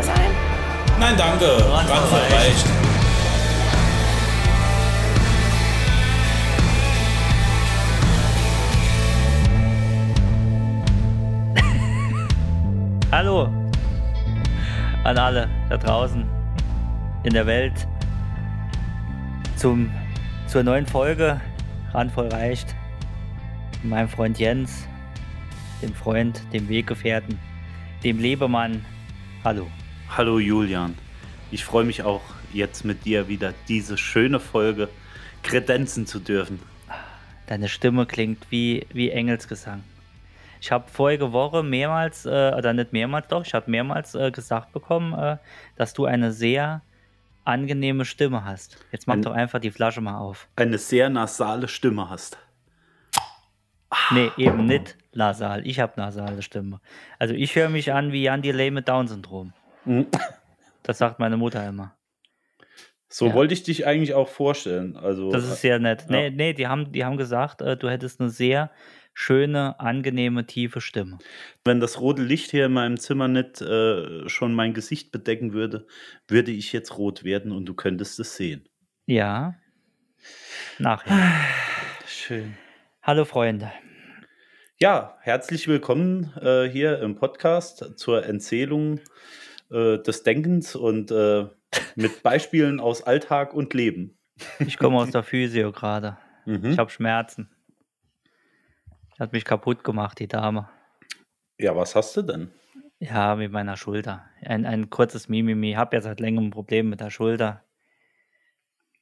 mehr sein. Nein, danke. Randvoll reicht. Hallo an alle da draußen in der Welt zum, zur neuen Folge Randvoll reicht. Mit meinem Freund Jens, dem Freund, dem Weggefährten, dem Lebemann. Hallo. Hallo Julian. Ich freue mich auch jetzt mit dir wieder diese schöne Folge kredenzen zu dürfen. Deine Stimme klingt wie, wie Engelsgesang. Ich habe vorige Woche mehrmals, äh, oder nicht mehrmals doch, ich habe mehrmals äh, gesagt bekommen, äh, dass du eine sehr angenehme Stimme hast. Jetzt mach Ein- doch einfach die Flasche mal auf. Eine sehr nasale Stimme hast. Nee, eben nicht nasal. Ich habe nasale Stimme. Also ich höre mich an wie Jan Delay mit Down-Syndrom. Mhm. Das sagt meine Mutter immer. So Ja. wollte ich dich eigentlich auch vorstellen. Also Das ist sehr nett. Ja. Nee, nee, die haben, die haben gesagt, äh, du hättest eine sehr schöne, angenehme, tiefe Stimme. wenn das rote Licht hier in meinem Zimmer nicht äh, schon mein Gesicht bedecken würde, würde ich jetzt rot werden und du könntest es sehen. Ja. Nachher. Schön. Hallo Freunde. Ja, herzlich willkommen äh, hier im Podcast zur Erzählung äh, des Denkens und äh, mit Beispielen aus Alltag und Leben. Ich komme aus der Physio gerade. Mhm. Ich habe Schmerzen. Hat mich kaputt gemacht, die Dame. Ja, was hast du denn? Ja, mit meiner Schulter. Ein, ein kurzes Mimimi. Ich habe ja seit längerem ein Problem mit der Schulter.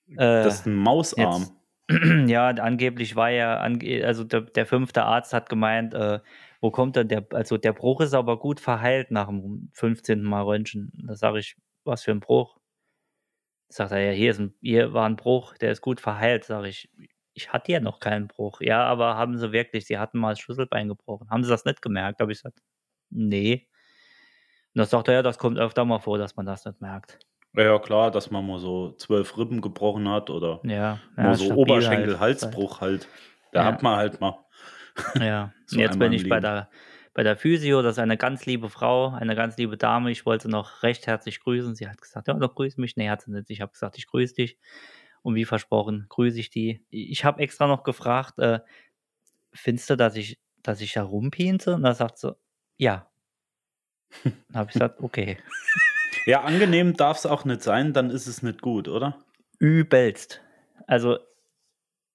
Äh, Das ist ein Mausarm. jetzt- ja, angeblich war ja, also der, der fünfte Arzt hat gemeint, äh, wo kommt denn der, also der Bruch ist aber gut verheilt nach dem 15. Mal Röntgen. Da sage ich, was für ein Bruch? Sagt er, ja, hier, ist ein, hier war ein Bruch, der ist gut verheilt. Sage ich, ich hatte ja noch keinen Bruch. Ja, aber haben sie wirklich, sie hatten mal das Schlüsselbein gebrochen. Haben sie das nicht gemerkt? Habe ich gesagt, nee. Und das sagt er, ja, das kommt öfter mal vor, dass man das nicht merkt. Ja, ja, klar, dass man mal so zwölf Rippen gebrochen hat oder Ja, mal ja so stabil Oberschenkel-Halsbruch halt. Da Ja. hat man halt mal. Ja, So jetzt bin ich bei der, bei der Physio, das ist eine ganz liebe Frau, eine ganz liebe Dame. Ich wollte noch recht herzlich grüßen. Sie hat gesagt, ja, doch grüß mich. Nee, hat sie nicht. Ich habe gesagt, ich grüße dich. Und wie versprochen, grüße ich die. Ich habe extra noch gefragt, äh, findest du, dass ich, dass ich da rumpinse? Und da sagt sie, ja. Dann habe ich gesagt, okay. Ja, angenehm darf es auch nicht sein, dann ist es nicht gut, oder? Übelst. Also,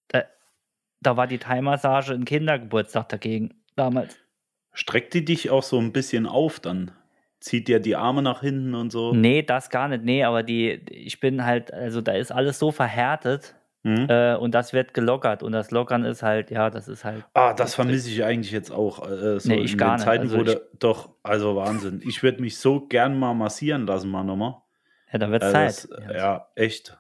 da, da war die Thai-Massage ein Kindergeburtstag dagegen, damals. Streckt die dich auch so ein bisschen auf dann? Zieht dir die Arme nach hinten und so? Nee, das gar nicht. Nee, aber die, ich bin halt, also da ist alles so verhärtet Hm? äh, und das wird gelockert. Und das Lockern ist halt, ja, das ist halt. Ah, das vermisse ich eigentlich jetzt auch. Äh, so Nee, ich in gar den nicht. Zeiten, Also wo ich- doch, also Wahnsinn. Ich würde mich so gern mal massieren lassen, mal nochmal. Ja, da wird Also Zeit. das, ja, echt.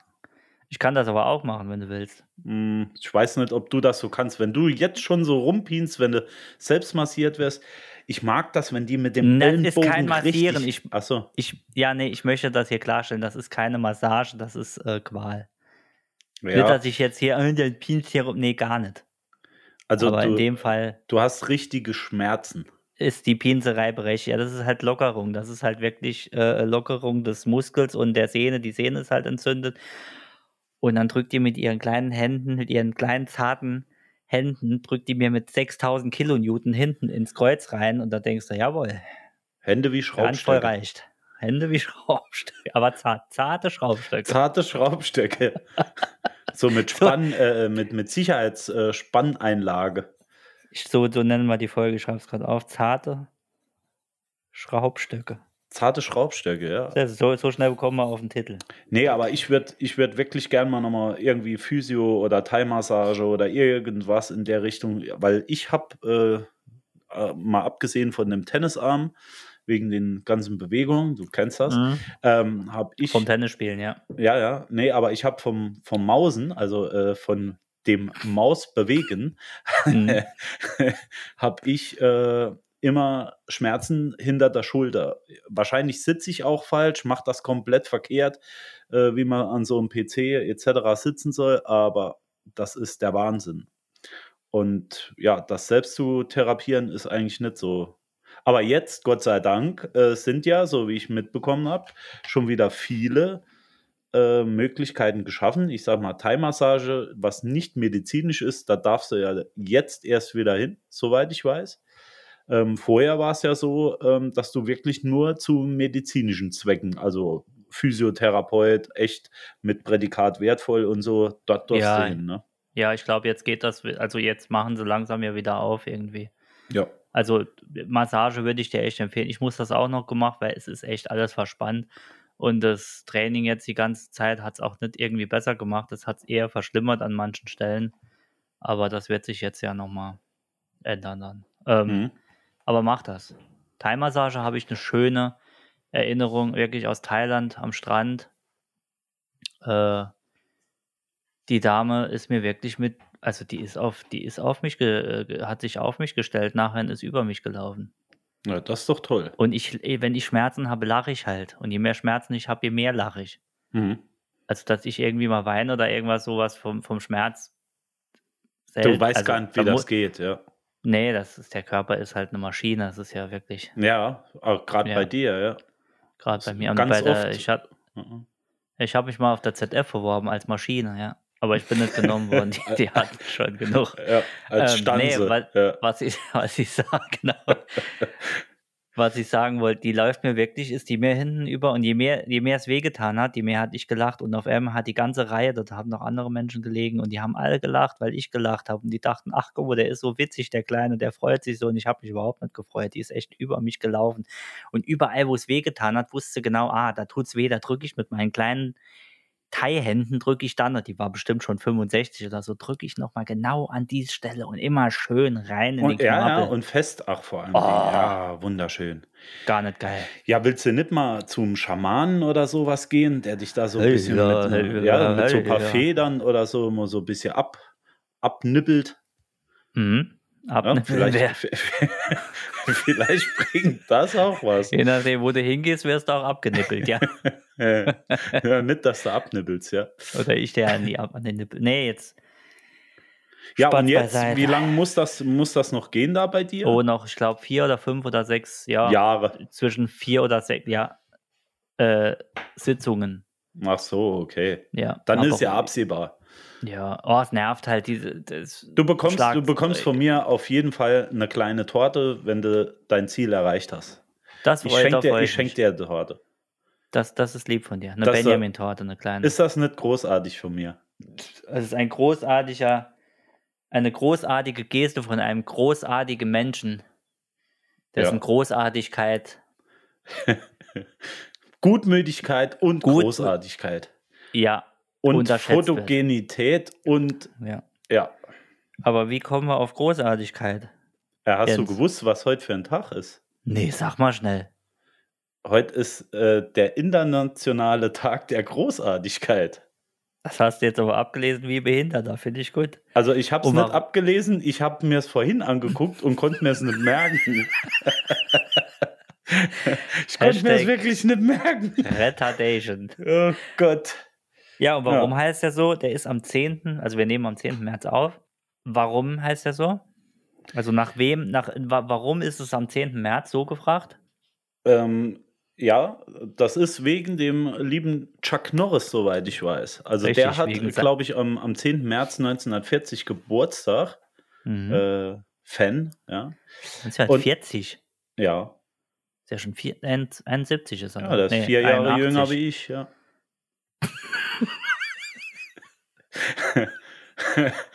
Ich kann das aber auch machen, wenn du willst. Hm, Ich weiß nicht, ob du das so kannst. Wenn du jetzt schon so rumpinst, wenn du selbst massiert wirst. Ich mag das, wenn die mit dem Das ist Ellenbogen kein Massieren. richtig... Ich- Achso, Ich, ja, nee, ich möchte das hier klarstellen. Das ist keine Massage, das ist äh, Qual. Nicht, ja. dass ich jetzt hier, äh, der Pinst hier nee, gar nicht. Also aber in du, dem Fall du hast richtige Schmerzen. ist die Pinserei berechtigt. Ja, das ist halt Lockerung. Das ist halt wirklich äh, Lockerung des Muskels und der Sehne. Die Sehne ist halt entzündet. Und dann drückt die mit ihren kleinen Händen, mit ihren kleinen zarten Händen, drückt die mir mit 6000 Kilonewton hinten ins Kreuz rein. Und da denkst du, jawohl, Hände wie Schraubstöcke. reicht. Hände wie Schraubstöcke, aber zart, zarte Schraubstöcke. Zarte Schraubstöcke. so mit Spann, äh, mit, mit Sicherheitsspanneinlage. Ich- So, so nennen wir die Folge, ich schreibe es gerade auf. Zarte Schraubstöcke. Zarte Schraubstöcke, ja. Ist so, so schnell bekommen wir auf den Titel. Nee, aber ich würde ich würd wirklich gern mal nochmal irgendwie Physio oder Thai-Massage oder irgendwas in der Richtung, weil ich habe, äh, äh, mal abgesehen von dem Tennisarm, wegen den ganzen Bewegungen, du kennst das, Mhm. ähm, habe ich. Vom Tennisspielen, ja. Ja, ja, nee, aber ich habe vom, vom Mausen, also äh, von dem Mausbewegen, Mhm. habe ich äh, immer Schmerzen hinter der Schulter. Wahrscheinlich sitze ich auch falsch, mache das komplett verkehrt, äh, wie man an so einem PC etc. sitzen soll, aber das ist der Wahnsinn. Und ja, das selbst zu therapieren ist eigentlich nicht so. Aber jetzt, Gott sei Dank, äh, sind ja, so wie ich mitbekommen habe, schon wieder viele äh, Möglichkeiten geschaffen. Ich sage mal, Thai-Massage, was nicht medizinisch ist, da darfst du ja jetzt erst wieder hin, soweit ich weiß. Ähm, vorher war es ja so, ähm, dass du wirklich nur zu medizinischen Zwecken, also Physiotherapeut, echt mit Prädikat wertvoll und so, dort durfst Ja. du hin, ne? Ja, ich glaube, jetzt geht das, also jetzt machen sie langsam ja wieder auf irgendwie. Ja. Also Massage würde ich dir echt empfehlen. Ich muss das auch noch gemacht, weil es ist echt alles verspannt. Und das Training jetzt die ganze Zeit hat es auch nicht irgendwie besser gemacht. Es hat es eher verschlimmert an manchen Stellen. Aber das wird sich jetzt ja nochmal ändern dann. Ähm, Mhm. Aber mach das. Thai-Massage habe ich eine schöne Erinnerung, wirklich aus Thailand am Strand. Äh, die Dame ist mir wirklich mit, also die ist auf, die ist auf mich, ge, hat sich auf mich gestellt, nachher ist über mich gelaufen. ja, das ist doch toll. Und ich, eh, wenn ich Schmerzen habe, lache ich halt. Und je mehr Schmerzen ich habe, je mehr lache ich. Mhm. Also, dass ich irgendwie mal weine oder irgendwas sowas vom, vom Schmerz. Du selten. weißt Also, gar nicht, wie da das geht, ja. Nee, das ist, der Körper ist halt eine Maschine. Das ist ja wirklich, Ja, auch gerade Ja. bei dir, ja. gerade bei mir. Und Ganz bei der, oft. ich hab, Mhm. Ich habe mich mal auf der ZF beworben als Maschine, ja. Aber ich bin nicht genommen worden. Die, die hatten schon genug. Ja, als Ähm, Stanze. nee, weil- ja. Was ich, was ich sage, genau. was ich sagen wollte, die läuft mir wirklich, ist die mir hinten über und je mehr, je mehr es wehgetan hat, je mehr hat ich gelacht und auf einmal hat die ganze Reihe, dort haben noch andere Menschen gelegen und die haben alle gelacht, weil ich gelacht habe und die dachten, ach guck mal, der ist so witzig, der Kleine, der freut sich so und ich habe mich überhaupt nicht gefreut, die ist echt über mich gelaufen. Und überall, wo es wehgetan hat, wusste genau, ah, da tut's weh, da drücke ich mit meinen kleinen Thai-Händen drücke ich dann, und die war bestimmt schon 65 oder so, drücke ich nochmal genau an diese Stelle und immer schön rein in Und, den ja, ja, Knorpel. und fest, ach vor allem. Oh. Ja, wunderschön. Gar nicht geil. Ja, willst du nicht mal zum Schamanen oder sowas gehen, der dich da so ein Hey, bisschen ja, mit, hey, ja, ja, mit so ein paar ja. Federn oder so immer so ein bisschen ab, abnippelt? Mhm. Ja, Abnippeln wär- vielleicht, vielleicht bringt das auch was. Je nachdem, wo du hingehst, wirst du auch abgenippelt, ja. Ja, ja, nicht, dass du abnippelst, ja. Oder ich der an, die, ab- an den Nippel. Nee, jetzt. Ja, Spaß und jetzt, beiseite. wie lange muss das, muss das noch gehen da bei dir? Oh, noch, ich glaube, vier oder fünf oder sechs, ja. Jahre. Zwischen vier oder sechs, ja. Äh, Sitzungen. Ach so, okay. Ja. Dann ist ja absehbar. Ja, oh, es nervt halt diese. Das Du bekommst, du bekommst von mir auf jeden Fall eine kleine Torte, wenn du dein Ziel erreicht hast. Das Ich schenke dir, ich schenk dir eine Torte. Das, das ist lieb von dir. Eine äh, Benjamin-Torte, eine kleine. Ist das nicht großartig von mir? Es ist ein großartiger, eine großartige Geste von einem großartigen Menschen, dessen Ja. Großartigkeit, Gutmütigkeit und Gut- Großartigkeit. ja, Und. Fotogenität und ja. ja. Aber wie kommen wir auf Großartigkeit? Ja, hast du Jens. gewusst, was heute für ein Tag ist? Nee, sag mal schnell. Heute ist äh, der internationale Tag der Großartigkeit. Das hast du jetzt aber abgelesen wie Behinderter, finde ich gut. Also ich habe es nicht abgelesen, ich habe mir es vorhin angeguckt und konnte mir es nicht merken. ich konnte mir es wirklich nicht merken. Retardation. Oh Gott. Ja, und warum heißt der so? Der ist am 10., also wir nehmen am 10. März auf. Warum heißt der so? Also nach wem, nach, wa- warum ist es am 10. März so gefragt? Ähm, ja, das ist wegen dem lieben Chuck Norris, soweit ich weiß. Also der Richtig, hat, wegen se- glaube ich, am, am 10. März 1940 Geburtstag. Mhm. Äh, Fan, ja. 1940. Ja, Ist ja schon vier, 71 ist er. ja der ist Nee, vier Jahre 81. jünger wie ich, ja.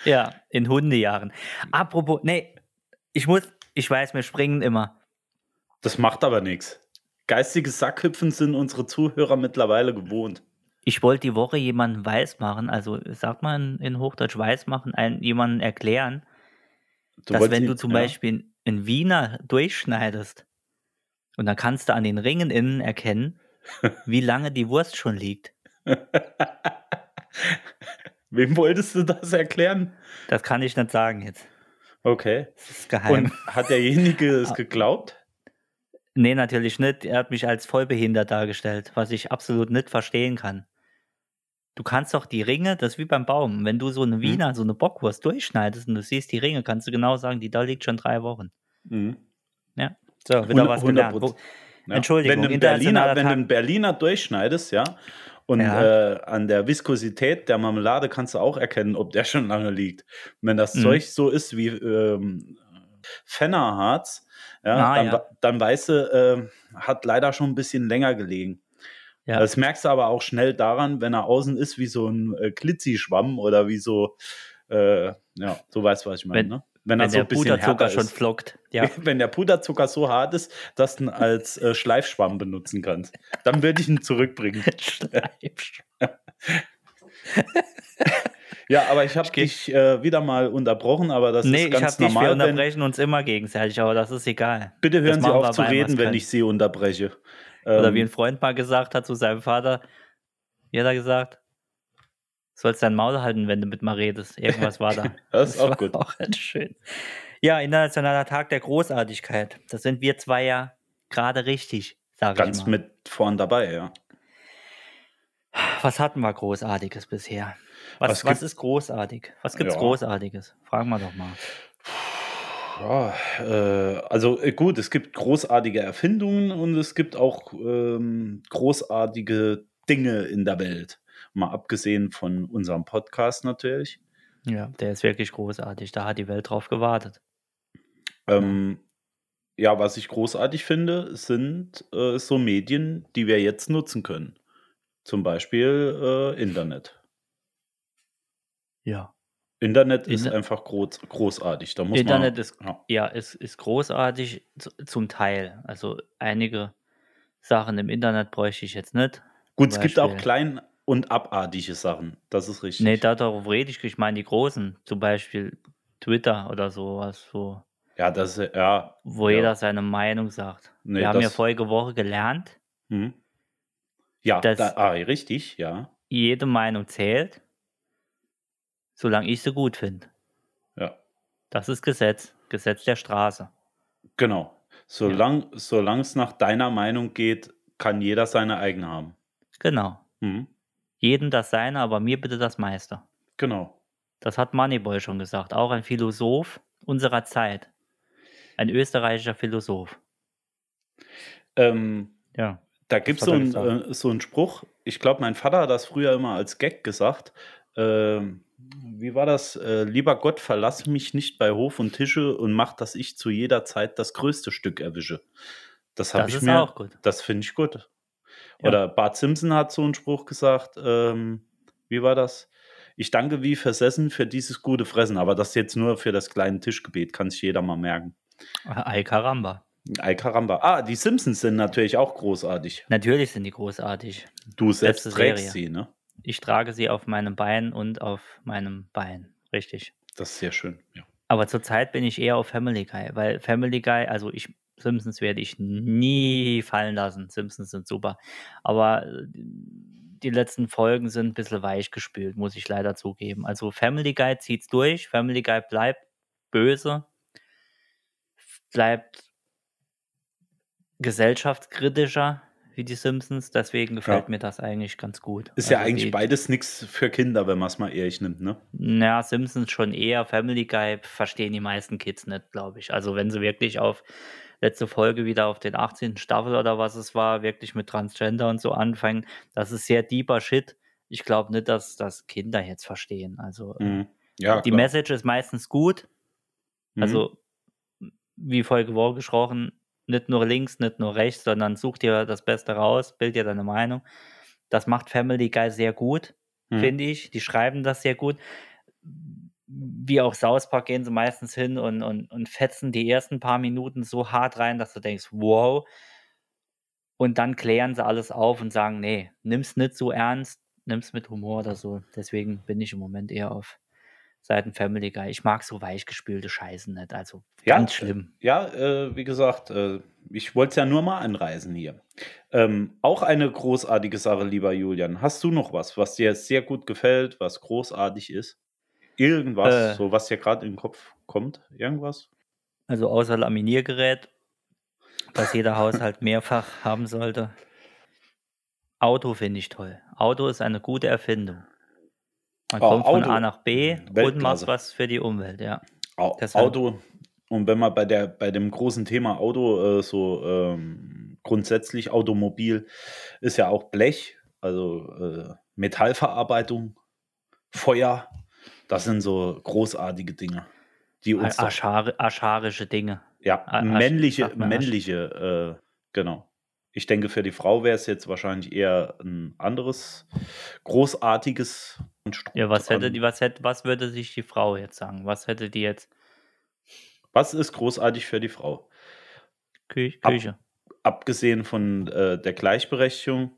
Ja, in Hundejahren. Apropos, nee, ich muss, ich weiß, wir springen immer. Das macht aber nichts. Geistiges Sackhüpfen sind unsere Zuhörer mittlerweile gewohnt. Ich wollte die Woche jemanden weismachen, also sagt man in Hochdeutsch weismachen, einen, jemanden erklären, Du dass wenn du zum ja. Beispiel einen Wiener durchschneidest und dann kannst du an den Ringen innen erkennen, wie lange die Wurst schon liegt. Wem wolltest du das erklären? Das kann ich nicht sagen jetzt. Okay. Das ist geheim. Und hat derjenige es geglaubt? Nee, natürlich nicht. Er hat mich als vollbehindert dargestellt, was ich absolut nicht verstehen kann. Du kannst doch die Ringe, das ist wie beim Baum. Wenn du so eine Wiener, so eine Bockwurst durchschneidest und du siehst die Ringe, kannst du genau sagen, die da liegt schon drei Wochen. Mhm. Ja. So, wieder was gelernt. 100%. Wo- Ja. Entschuldigung, wenn du Berliner, wenn du einen Berliner durchschneidest, ja, und Ja. Äh, an der Viskosität der Marmelade kannst du auch erkennen, ob der schon lange liegt. Und wenn das Mhm. Zeug so ist wie ähm, Fennerharz, ja, Ah, dann, ja. dann weißt du, äh, hat leider schon ein bisschen länger gelegen. Ja. Das merkst du aber auch schnell daran, wenn er außen ist wie so ein äh, Glitzi-Schwamm oder wie so, äh, ja, du weißt, was ich meine, Wenn- ne? Wenn, wenn so der ein bisschen Puderzucker schon flockt. Ja. Wenn der Puderzucker so hart ist, dass du ihn als äh, Schleifschwamm benutzen kannst, dann würde ich ihn zurückbringen. Schleif. Ja, aber ich habe dich äh, wieder mal unterbrochen, aber das nee, ist ich ganz habe dich, wir normal. Unterbrechen uns immer gegenseitig, aber das ist egal. bitte hören Das Sie auf zu reden, wenn ich Sie unterbreche. Oder Ähm, wie ein Freund mal gesagt hat zu seinem Vater, wie hat er gesagt? Sollst dein Maul halten, wenn du mit mal redest. Irgendwas war da. Das ist auch war gut. Auch schön. Ja, Internationaler Tag der Großartigkeit. Das sind wir zwei ja gerade richtig, sage ich ganz mit vorn dabei, ja. Was hatten wir Großartiges bisher? Was, Was was, ist großartig? Was gibt's Ja. Großartiges? Fragen wir doch mal. Ja, äh, also äh, gut, es gibt großartige Erfindungen und es gibt auch ähm, großartige Dinge in der Welt. Mal abgesehen von unserem Podcast natürlich. Ja, der ist wirklich großartig. Da hat die Welt drauf gewartet. Ähm, ja, was ich großartig finde, sind äh, so Medien, die wir jetzt nutzen können. Zum Beispiel äh, Internet. Ja. Internet ist Inter- einfach groß, großartig. Da muss Internet man, ist, ja. ja, ist, ist großartig zum Teil. Also einige Sachen im Internet bräuchte ich jetzt nicht. Gut, es gibt auch klein und abartige Sachen. Das ist richtig. Nee, da darauf rede ich. Ich meine die großen. Zum Beispiel Twitter oder sowas, so, ja, das ist ja. wo Ja. jeder seine Meinung sagt. Nee, Wir haben ja vorige Woche gelernt, Hm. Ja, Das- da, ah, richtig, ja. jede Meinung zählt, solange ich sie gut finde. Ja, Das ist Gesetz. Gesetz der Straße. genau. Solange solang es nach deiner Meinung geht, kann jeder seine eigene haben. Genau. Hm. Jedem das seine, aber mir bitte das Meister. Genau. Das hat Moneyboy schon gesagt. Auch ein Philosoph unserer Zeit. Ein österreichischer Philosoph. Ähm, Ja. Da gibt es so, gesagt. äh, so einen Spruch, ich glaube, mein Vater hat das früher immer als Gag gesagt. Ähm, wie war das? Äh, lieber Gott, verlass mich nicht bei Hof und Tische und mach, dass ich zu jeder Zeit das größte Stück erwische. Das habe Das ich ist mir. auch gut. Das finde ich gut. Ja. Oder Bart Simpson hat so einen Spruch gesagt. Ähm, wie war das? Ich danke wie versessen für dieses gute Fressen, aber das jetzt nur für das kleine Tischgebet, kann sich jeder mal merken. Ay Caramba. Ay caramba. Ah, die Simpsons sind natürlich auch großartig. Natürlich sind die großartig. Du selbst Beste trägst Serie. sie, ne? Ich trage sie auf meinem Bein und auf meinem Bein. Richtig. Das ist sehr schön. Ja. Aber zurzeit bin ich eher auf Family Guy, weil Family Guy, also ich, Simpsons werde ich nie fallen lassen. Simpsons sind super. Aber äh, die letzten Folgen sind ein bisschen weich gespült, muss ich leider zugeben. Also Family Guy zieht's durch. Family Guy bleibt böse, bleibt gesellschaftskritischer wie die Simpsons. Deswegen gefällt Ja. mir das eigentlich ganz gut. Ist ja Also eigentlich die- beides nichts für Kinder, wenn man es mal ehrlich nimmt, ne? Na, Simpsons schon eher. Family Guy verstehen die meisten Kids nicht, glaube ich. Also wenn sie wirklich auf letzte Folge wieder auf den 18. Staffel oder was es war, wirklich mit Transgender und so anfangen, das ist sehr deeper Shit. Ich glaube nicht, dass das Kinder jetzt verstehen. Also Mhm. Ja, die klar. Message ist meistens gut. Mhm. Also wie Folge Woche gesprochen, nicht nur links, nicht nur rechts, sondern such dir das Beste raus, bild dir deine Meinung. Das macht Family Guy sehr gut Mhm. finde ich. Die schreiben das sehr gut. Wie auch South Park gehen sie meistens hin und, und, und fetzen die ersten paar Minuten so hart rein, dass du denkst, wow. Und dann klären sie alles auf und sagen, nee, nimm's nicht so ernst, nimm's mit Humor oder so. Deswegen bin ich im Moment eher auf Seiten Family Guy. Ich mag so weichgespülte Scheißen nicht. Also Ja, ganz schlimm. Ja, äh, wie gesagt, äh, ich wollte es ja nur mal anreisen hier. Ähm, auch eine großartige Sache, lieber Julian. Hast du noch was, was dir sehr gut gefällt, was großartig ist? Irgendwas, Äh. so was dir gerade in den Kopf kommt? Irgendwas? Also außer Laminiergerät, was jeder Haushalt mehrfach haben sollte. Auto finde ich toll. Auto ist eine gute Erfindung. Man Oh, kommt von Auto. A nach B und Weltklasse. macht was für die Umwelt, ja. Deshalb- Auto, Und wenn man bei, der, bei dem großen Thema Auto äh, so ähm, grundsätzlich Automobil ist ja auch Blech, also äh, Metallverarbeitung, Feuer, das sind so großartige Dinge, die uns doch, Aschari ascharische Dinge. ja, Asch- männliche, männliche, äh, genau. Ich denke, für die Frau wäre es jetzt wahrscheinlich eher ein anderes großartiges Konstrukt Ja, was hätte die, was hätte, was würde sich die Frau jetzt sagen? Was hätte die jetzt? Was ist großartig für die Frau? Kü Ab- Küche. Abgesehen von äh, der Gleichberechtigung,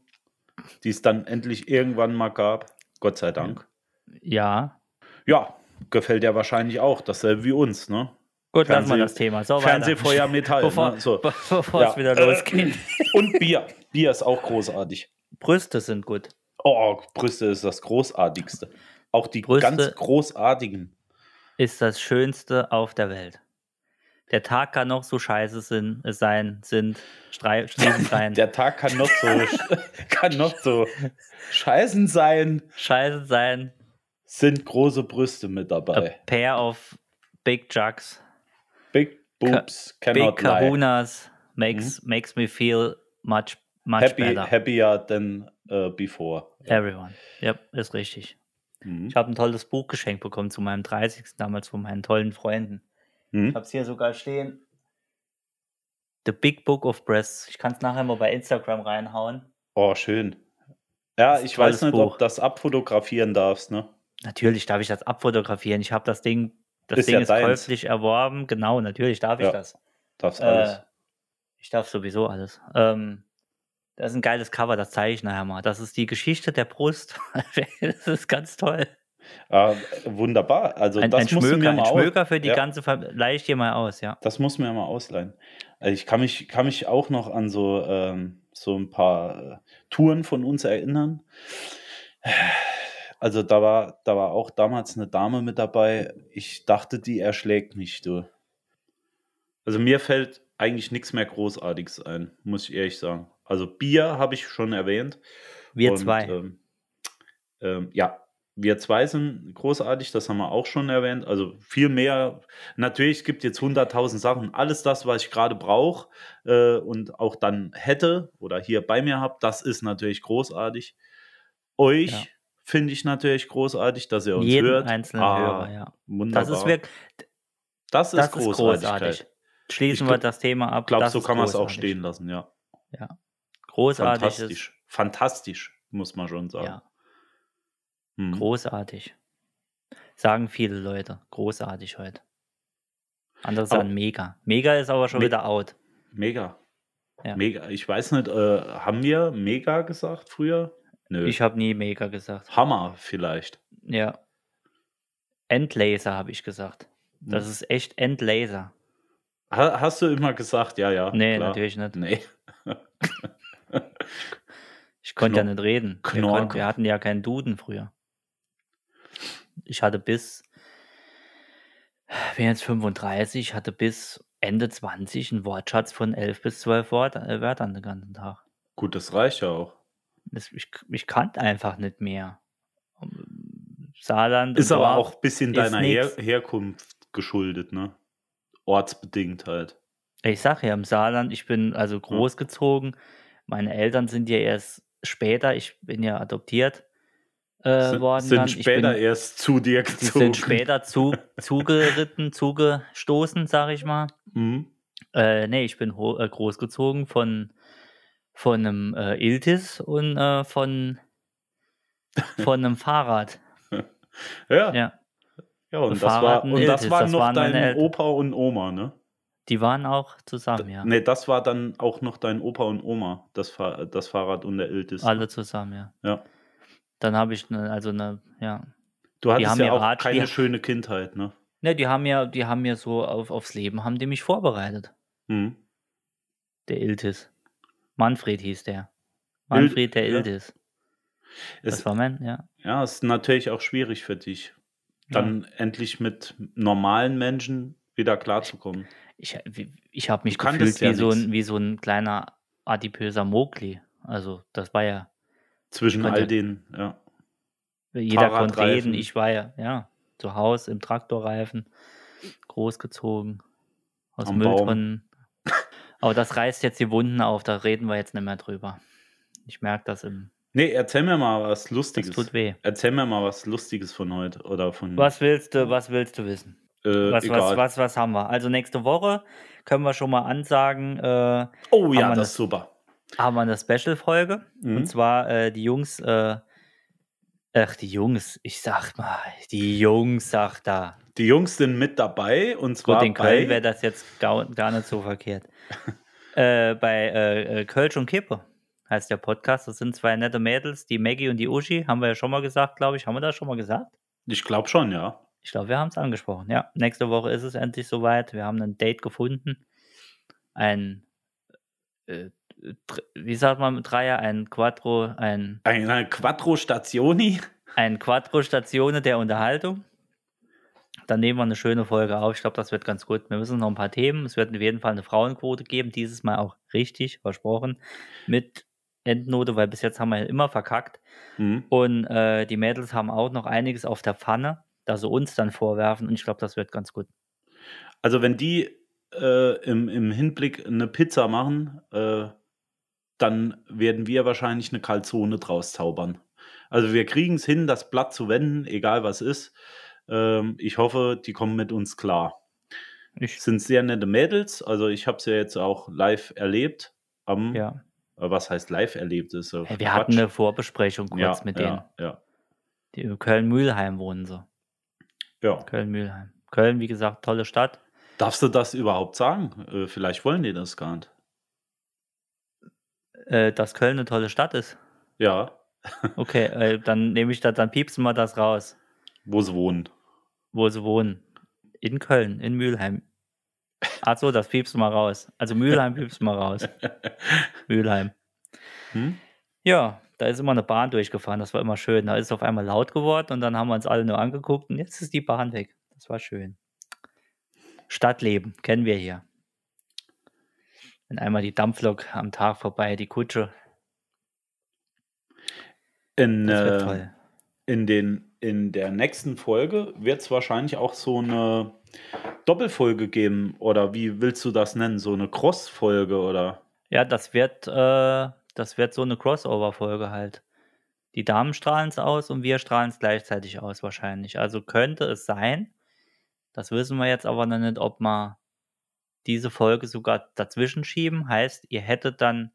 die es dann endlich irgendwann mal gab, Gott sei Dank. Ja. Ja, gefällt ja wahrscheinlich auch, dasselbe wie uns, ne? Gut, lassen wir Fernseh- das Thema. So, Fernsehfeuer, Metall. Bevor, ne? so. be- bevor es Ja, wieder äh, losgeht. Und Bier. Bier ist auch großartig. Brüste sind gut. Oh, Brüste ist das Großartigste. Auch die Brüste- ganz großartigen. Ist das Schönste auf der Welt. Der Tag kann noch so scheiße sin- äh, sein, sind, strei- Striefen sein. Der Tag kann noch so, kann noch so scheißen sein, scheiße sein. Sind große Brüste mit A dabei. pair of big jugs, Big Boobs big cannot lie. kahunas makes, makes me feel much, much Happy, better. happier than uh, before. Everyone. Ja, ist richtig. Mhm. Ich habe ein tolles Buch geschenkt bekommen zu meinem 30. damals von meinen tollen Freunden. Ich Mhm. habe es hier sogar stehen. The Big Book of Breasts. Ich kann es nachher mal bei Instagram reinhauen. Oh, schön. Ja, ich weiß nicht, Buch. ob das abfotografieren darfst, ne? Natürlich darf ich das abfotografieren. Ich habe das Ding, das Ist Ding ja ist deins. käuflich erworben. Genau, natürlich darf ich Ja, das. Darfst alles. Äh, ich darf sowieso alles. Ähm, das ist ein geiles Cover, das zeige ich nachher mal. Das ist die Geschichte der Brust. das ist ganz toll. Ah, wunderbar. Also Ein, das ein Schmöker, mir ein mal au- Schmöker für die ja. ganze Familie. Leih ich dir mal aus, ja. Das muss mir mal ausleihen. Also ich kann mich, kann mich auch noch an so, ähm, so ein paar äh, Touren von uns erinnern. Also da war, da war auch damals eine Dame mit dabei. Ich dachte, die erschlägt mich, du. Also mir fällt eigentlich nichts mehr Großartiges ein, muss ich ehrlich sagen. Also Bier habe ich schon erwähnt. Wir Und, zwei. Ähm, ähm, ja, wir zwei sind großartig, das haben wir auch schon erwähnt. Also viel mehr. Natürlich, es gibt jetzt 100.000 Sachen. Alles das, was ich gerade brauche äh, und auch dann hätte oder hier bei mir habe, das ist natürlich großartig. Euch Ja. Finde ich natürlich großartig, dass ihr uns Jeden hört. einzelnen Ah, Hörer, ja. Wunderbar. Das ist wirklich, das ist das ist großartig. Schließen Ich wir glaub- das Thema ab. Ich glaube, so kann man es auch großartig. stehen lassen, ja. Großartig ist Fantastisch. Fantastisch, muss man schon sagen. ja, Hm. großartig. Sagen viele Leute. Großartig heute. Andere Aber- sagen mega. Mega ist aber schon Me- wieder out. Mega. Ja. Mega. Ich weiß nicht, äh, haben wir mega gesagt früher? Nö. Ich habe nie mega gesagt. Hammer vielleicht. Ja. Endlaser habe ich gesagt. Das Hm. ist echt Endlaser. Ha hast du immer gesagt, ja, ja. Nee, klar. natürlich nicht. Nee. Ich konnte ja nicht reden. Wir, konnten, wir hatten ja keinen Duden früher. Ich hatte bis, bin jetzt 35, hatte bis Ende 20 einen Wortschatz von 11 bis 12 Wort, äh, Wörtern den ganzen Tag. Gut, das reicht ja auch. Das, ich, ich kannte einfach nicht mehr. Saarland Ist aber auch ein bisschen deiner Her. Herkunft geschuldet, ne? Ortsbedingt halt. Ich sag ja, im Saarland, ich bin also großgezogen. Meine Eltern sind ja erst später, ich bin ja adoptiert äh, Sind, worden. sind dann. Später bin, erst zu dir gezogen. sind später zu, zugeritten, zugestoßen, sag ich mal. Mhm. Äh, nee, ich bin äh, großgezogen von, von einem äh, Iltis und äh, von, von einem Fahrrad. Ja, ja. Ja, und, das Fahrrad war, und und das waren das noch waren dein. Opa und Oma, ne? die waren auch zusammen, ja. Ne, das war dann auch noch dein Opa und Oma, das, Fahr das Fahrrad und der Iltis. Alle zusammen, ja. Ja. Dann habe ich ne, also eine, ja. Du hattest haben ja auch Ratsch- keine schöne Kindheit, ne? Ne, die haben ja, die haben ja so auf, aufs Leben, haben die mich vorbereitet. Mhm. Der Iltis. Manfred hieß der. Manfred der ja. Es, Das war mein, ja. ja, es ist natürlich auch schwierig für dich, dann endlich mit normalen Menschen wieder klarzukommen. Ich, ich habe mich Du gefühlt wie, ja so ein, wie so ein kleiner adipöser Mowgli. Also, das war ja, Zwischen konnte- all den, ja. jeder konnte reden. Ich war ja, ja, zu Hause im Traktorreifen, großgezogen. aus Am Baum. Aber das reißt jetzt die Wunden auf, da reden wir jetzt nicht mehr drüber. Ich merke das im. Nee, erzähl mir mal was Das Lustiges. tut weh. Erzähl mir mal was Lustiges von heute oder von. Was willst du, was willst du wissen? Äh, Was, was, was, was haben wir? Also nächste Woche können wir schon mal ansagen, äh, Oh ja, das eine- ist super. haben wir eine Special-Folge. Mhm. Und zwar äh, die Jungs, äh, ach, die Jungs, ich sag mal, die Jungs, sagt da. Die Jungs sind mit dabei und zwar Gut, in Köln wäre das jetzt gar, gar nicht so verkehrt. äh, bei äh, äh, Kölsch und Kippe heißt der Podcast. Das sind zwei nette Mädels, die Maggie und die Uschi. Haben wir ja schon mal gesagt, glaube ich. Haben wir das schon mal gesagt? Ich glaube schon, ja. Ich glaube, wir haben es angesprochen. Ja, nächste Woche ist es endlich soweit. Wir haben ein Date gefunden. Ein, äh, wie sagt man mit Dreier? Ein Quattro, ein, Eine Quattro Stationi. ein Quattro-Statione der Unterhaltung. Dann nehmen wir eine schöne Folge auf. Ich glaube, das wird ganz gut. Wir müssen noch ein paar Themen. Es wird auf jeden Fall eine Frauenquote geben. Dieses Mal auch richtig, versprochen. Mit Endnote, weil bis jetzt haben wir ja immer verkackt. Hm. Und äh, die Mädels haben auch noch einiges auf der Pfanne, dass sie uns dann vorwerfen. Und ich glaube, das wird ganz gut. Also wenn die äh, im, im Hinblick eine Pizza machen, äh, dann werden wir wahrscheinlich eine Calzone draus zaubern. Also wir kriegen es hin, das Blatt zu wenden, egal was ist. Ähm, ich hoffe, die kommen mit uns klar. Ich, sind sehr nette Mädels. Also ich habe es ja jetzt auch live erlebt. Am, ja. äh, was heißt live erlebt? Ist so Hey, wir hatten eine Vorbesprechung kurz ja, mit denen. ja, Die in Köln-Mühlheim wohnen sie. ja. Köln-Mühlheim. Köln, wie gesagt, tolle Stadt. Darfst du das überhaupt sagen? Äh, vielleicht wollen die das gar nicht. Äh, dass Köln eine tolle Stadt ist. Ja, Okay, äh, dann nehme ich das, dann piepsen wir das raus, wo sie wohnen. Wo sie wohnen. In Köln, in Mülheim. Ach so, das piepsen wir raus. Also Mülheim piepsen wir raus. Mülheim. Hm? Ja, da ist immer eine Bahn durchgefahren, das war immer schön. Da ist es auf einmal laut geworden und dann haben wir uns alle nur angeguckt und jetzt ist die Bahn weg. Das war schön. Stadtleben, kennen wir hier. Wenn einmal die Dampflok am Tag vorbei, die Kutsche, In, äh, toll. in, den, in der nächsten Folge wird es wahrscheinlich auch so eine Doppelfolge geben. Oder wie willst du das nennen? So eine Cross-Folge oder? Ja, das wird, äh, das wird so eine Crossover-Folge halt. Die Damen strahlen es aus und wir strahlen es gleichzeitig aus wahrscheinlich. Also könnte es sein, das wissen wir jetzt aber noch nicht, ob wir diese Folge sogar dazwischen schieben. Heißt, ihr hättet dann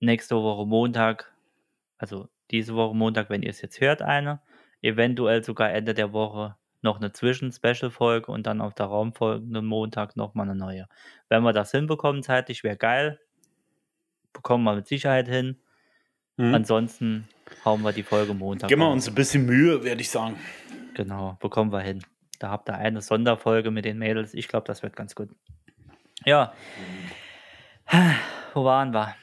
nächste Woche Montag, also diese Woche Montag, wenn ihr es jetzt hört, eine, eventuell sogar Ende der Woche noch eine Zwischen-Special-Folge und dann auf der raumfolgenden Montag nochmal eine neue. Wenn wir das hinbekommen zeitlich, wäre geil. Bekommen wir mit Sicherheit hin. Hm? Ansonsten hauen wir die Folge Montag. Geben wir uns ein bisschen Mühe, werde ich sagen. Genau, bekommen wir hin. Da habt ihr eine Sonderfolge mit den Mädels. Ich glaube, das wird ganz gut. Ja. Wo waren wir?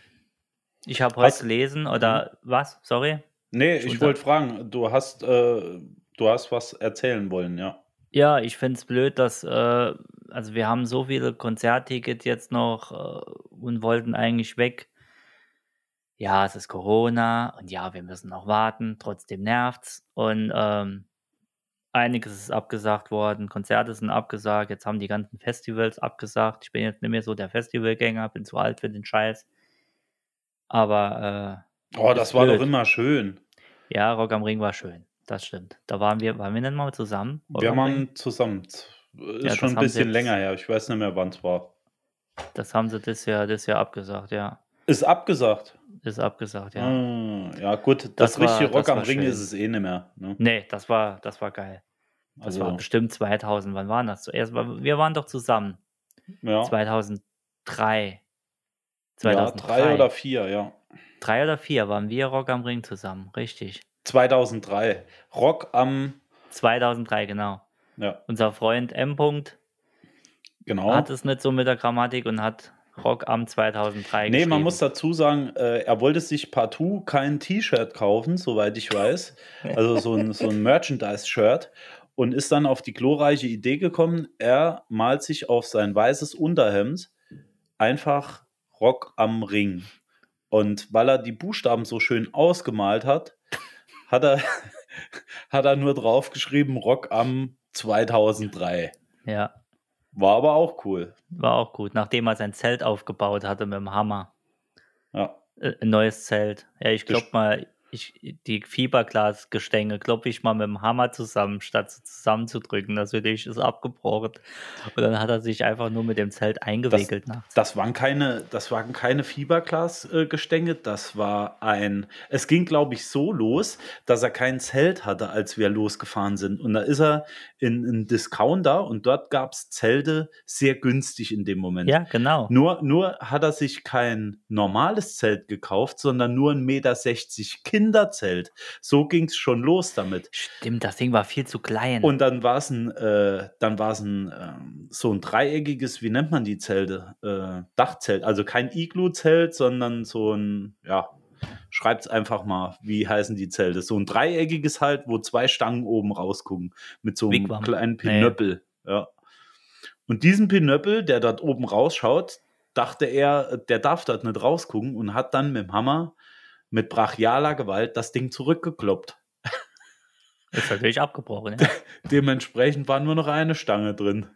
Ich habe heute gelesen, oder was? Sorry? Nee, ich wollte fragen, du hast, äh, du hast was erzählen wollen, ja. Ja, ich finde es blöd, dass, äh, also wir haben so viele Konzerttickets jetzt noch äh, und wollten eigentlich weg. Ja, es ist Corona und ja, wir müssen noch warten, trotzdem nervt's. Und ähm, einiges ist abgesagt worden, Konzerte sind abgesagt, jetzt haben die ganzen Festivals abgesagt. Ich bin jetzt nicht mehr so der Festivalgänger, bin zu alt für den Scheiß. Aber Oh, Ist das war blöd. doch immer schön. ja, Rock am Ring war schön. Das stimmt. Da waren wir, waren wir denn mal zusammen? Rock Wir waren zusammen. Ist das schon ein bisschen länger her. Ich weiß nicht mehr, wann es war. Das haben sie das Jahr, das Jahr abgesagt, ja. Ist abgesagt. Ist abgesagt, ja. Ah, ja, gut. Das, Das war- richtige Rock das am Ring schön. ist es eh nicht mehr. Ne? Nee, das war, das war geil. Das Also, war bestimmt 2000. Wann waren das zuerst? Wir waren doch zusammen. ja. 2003. ja, 2003. drei oder vier, ja. Drei oder vier waren wir Rock am Ring zusammen. Richtig. 2003. Rock am, 2003, genau. ja, Unser Freund M. -Punkt genau. hat es nicht so mit der Grammatik und hat Rock am 2003 Nee, man muss dazu sagen, äh, er wollte sich partout kein T-Shirt kaufen, soweit ich weiß. Also so ein, so ein Merchandise-Shirt. Und ist dann auf die glorreiche Idee gekommen, er malt sich auf sein weißes Unterhemd einfach Rock am Ring. Und weil er die Buchstaben so schön ausgemalt hat, hat er, hat er nur draufgeschrieben Rock am 2003. Ja. War aber auch cool. War auch gut, nachdem er sein Zelt aufgebaut hatte mit dem Hammer. Ja. Äh, Ein neues Zelt. Ja, ich glaube mal, ich, die Fiberglasgestänge klopfe ich mal mit dem Hammer zusammen, statt sie zusammenzudrücken. Natürlich ist abgebrochen. Und dann hat er sich einfach nur mit dem Zelt eingewickelt nachts. Das waren keine, das waren keine Fiberglas-Gestänge, das war ein. Es ging, glaube ich, so los, dass er kein Zelt hatte, als wir losgefahren sind. Und da ist er in einen Discounter und dort gab es Zelte sehr günstig in dem Moment. Ja, genau. Nur, nur hat er sich kein normales Zelt gekauft, sondern nur ein Meter 60 Kinderzelt. So ging es schon los damit. Stimmt, das Ding war viel zu klein. Und dann war es ein, äh, dann war es ein, ähm, so ein dreieckiges, wie nennt man die Zelte? Äh, Dachzelt. Also kein Iglu-Zelt, sondern so ein, ja, schreibt's einfach mal, wie heißen die Zelte? So ein dreieckiges halt, wo zwei Stangen oben rausgucken. Mit so einem Wigwam. kleinen Pinöppel. Ja. Und diesen Pinöppel, der dort oben rausschaut, dachte er, der darf dort nicht rausgucken und hat dann mit dem Hammer mit brachialer Gewalt das Ding zurückgekloppt. ist natürlich abgebrochen. Ja. Dementsprechend war nur noch eine Stange drin.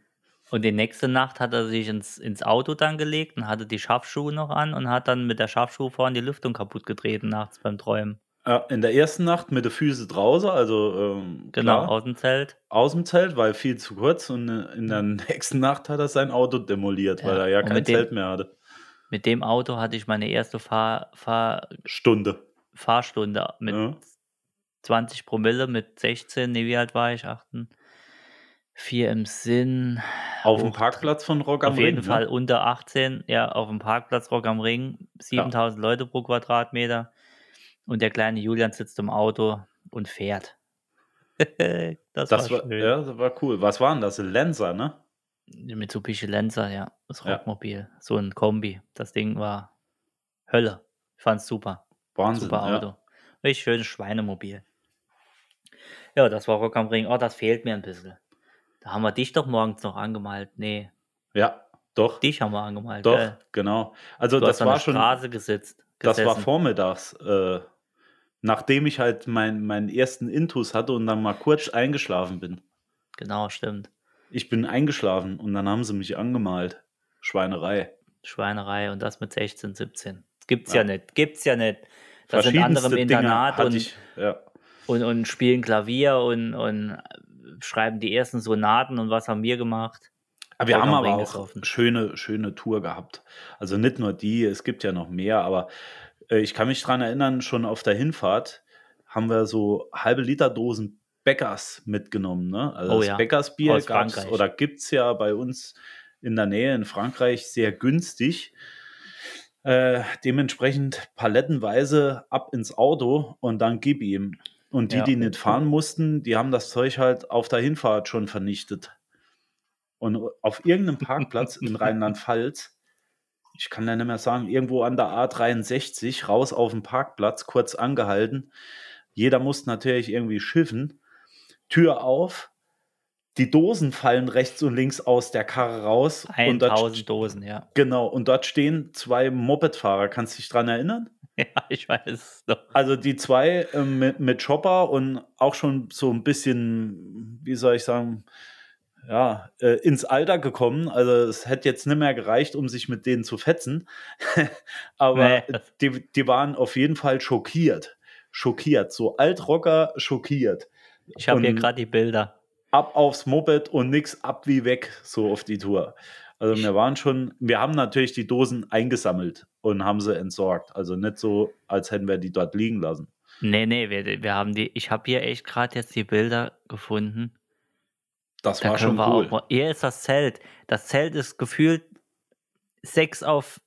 Und die nächste Nacht hat er sich ins, ins Auto dann gelegt und hatte die Scharfschuhe noch an und hat dann mit der Scharfschuhe vorne die Lüftung kaputt getreten nachts beim Träumen. Ja, in der ersten Nacht mit den Füßen draußen, also ähm, Genau, klar, aus dem Zelt. aus dem Zelt, weil viel zu kurz. Und in der nächsten Nacht hat er sein Auto demoliert, weil Ja, er ja und kein mit dem- Zelt mehr hatte. Mit dem Auto hatte ich meine erste Fahr, Fahr, Stunde. Fahrstunde mit Ja. 20 Promille, mit 16, nee, wie alt war ich? 18. 4 im Sinn. Auf dem Parkplatz von Rock am Auf jeden Ring, Fall Ne? unter 18, ja, auf dem Parkplatz Rock am Ring, 7000 Leute pro Quadratmeter. Und der kleine Julian sitzt im Auto und fährt. das, Das war war, schön. ja, das war cool. Was war denn das? Lenser, ne? Mitsubishi Lancer, ja, das Ja. Rockmobil. So ein Kombi. Das Ding war Hölle. Ich fand's super. Wahnsinn. Super ja. Auto. Richtig schönes Schweinemobil. Ja, das war Rock am Ring. Oh, das fehlt mir ein bisschen. Da haben wir dich doch morgens noch angemalt. Nee, ja, doch. dich haben wir angemalt. Doch, gell? genau. Also Du das hast an war der schon. Straße gesitzt. Das war vormittags, äh, nachdem ich halt mein, meinen ersten Intus hatte und dann mal kurz eingeschlafen bin. Genau, stimmt. Ich bin eingeschlafen und dann haben sie mich angemalt. Schweinerei. Schweinerei und das mit 16, 17. Gibt's ja, Ja. nicht. Gibt's ja nicht. Das sind andere im Internat und, ich, ja. und, und spielen Klavier und, und schreiben die ersten Sonaten und was haben wir gemacht? Aber wir haben aber auch gesoffen. schöne, schöne Tour gehabt. Also nicht nur die, es gibt ja noch mehr, aber äh, ich kann mich dran erinnern, schon auf der Hinfahrt haben wir so halbe Liter Dosen Bäckers mitgenommen. Ne? Also Oh das ja, Bäckersbier gab's oder gibt es ja bei uns in der Nähe in Frankreich sehr günstig. Äh, dementsprechend palettenweise ab ins Auto und dann gib ihm. Und die, Ja. die nicht fahren mussten, die haben das Zeug halt auf der Hinfahrt schon vernichtet. Und auf irgendeinem Parkplatz in Rheinland-Pfalz, ich kann ja nicht mehr sagen, irgendwo an der A63, raus auf dem Parkplatz, kurz angehalten. Jeder musste natürlich irgendwie schiffen. Tür auf, die Dosen fallen rechts und links aus der Karre raus. Und dort, 1000 Dosen, ja. genau, und dort stehen zwei Mopedfahrer. Kannst du dich dran erinnern? Ja, ich weiß es noch. Also die zwei äh, mit, mit Chopper und auch schon so ein bisschen, wie soll ich sagen, ja, äh, ins Alter gekommen. Also es hätte jetzt nicht mehr gereicht, um sich mit denen zu fetzen. Aber Nee. die, die waren auf jeden Fall schockiert. Schockiert. So Altrocker schockiert. Ich habe hier gerade die Bilder. Ab aufs Moped und nix ab wie weg, so auf die Tour. Also wir waren schon, wir haben natürlich die Dosen eingesammelt und haben sie entsorgt. Also nicht so, als hätten wir die dort liegen lassen. Nee, nee, wir, wir haben die, ich habe hier echt gerade jetzt die Bilder gefunden. Das Da war schon cool. auch hier ist das Zelt. Das Zelt ist gefühlt 6 auf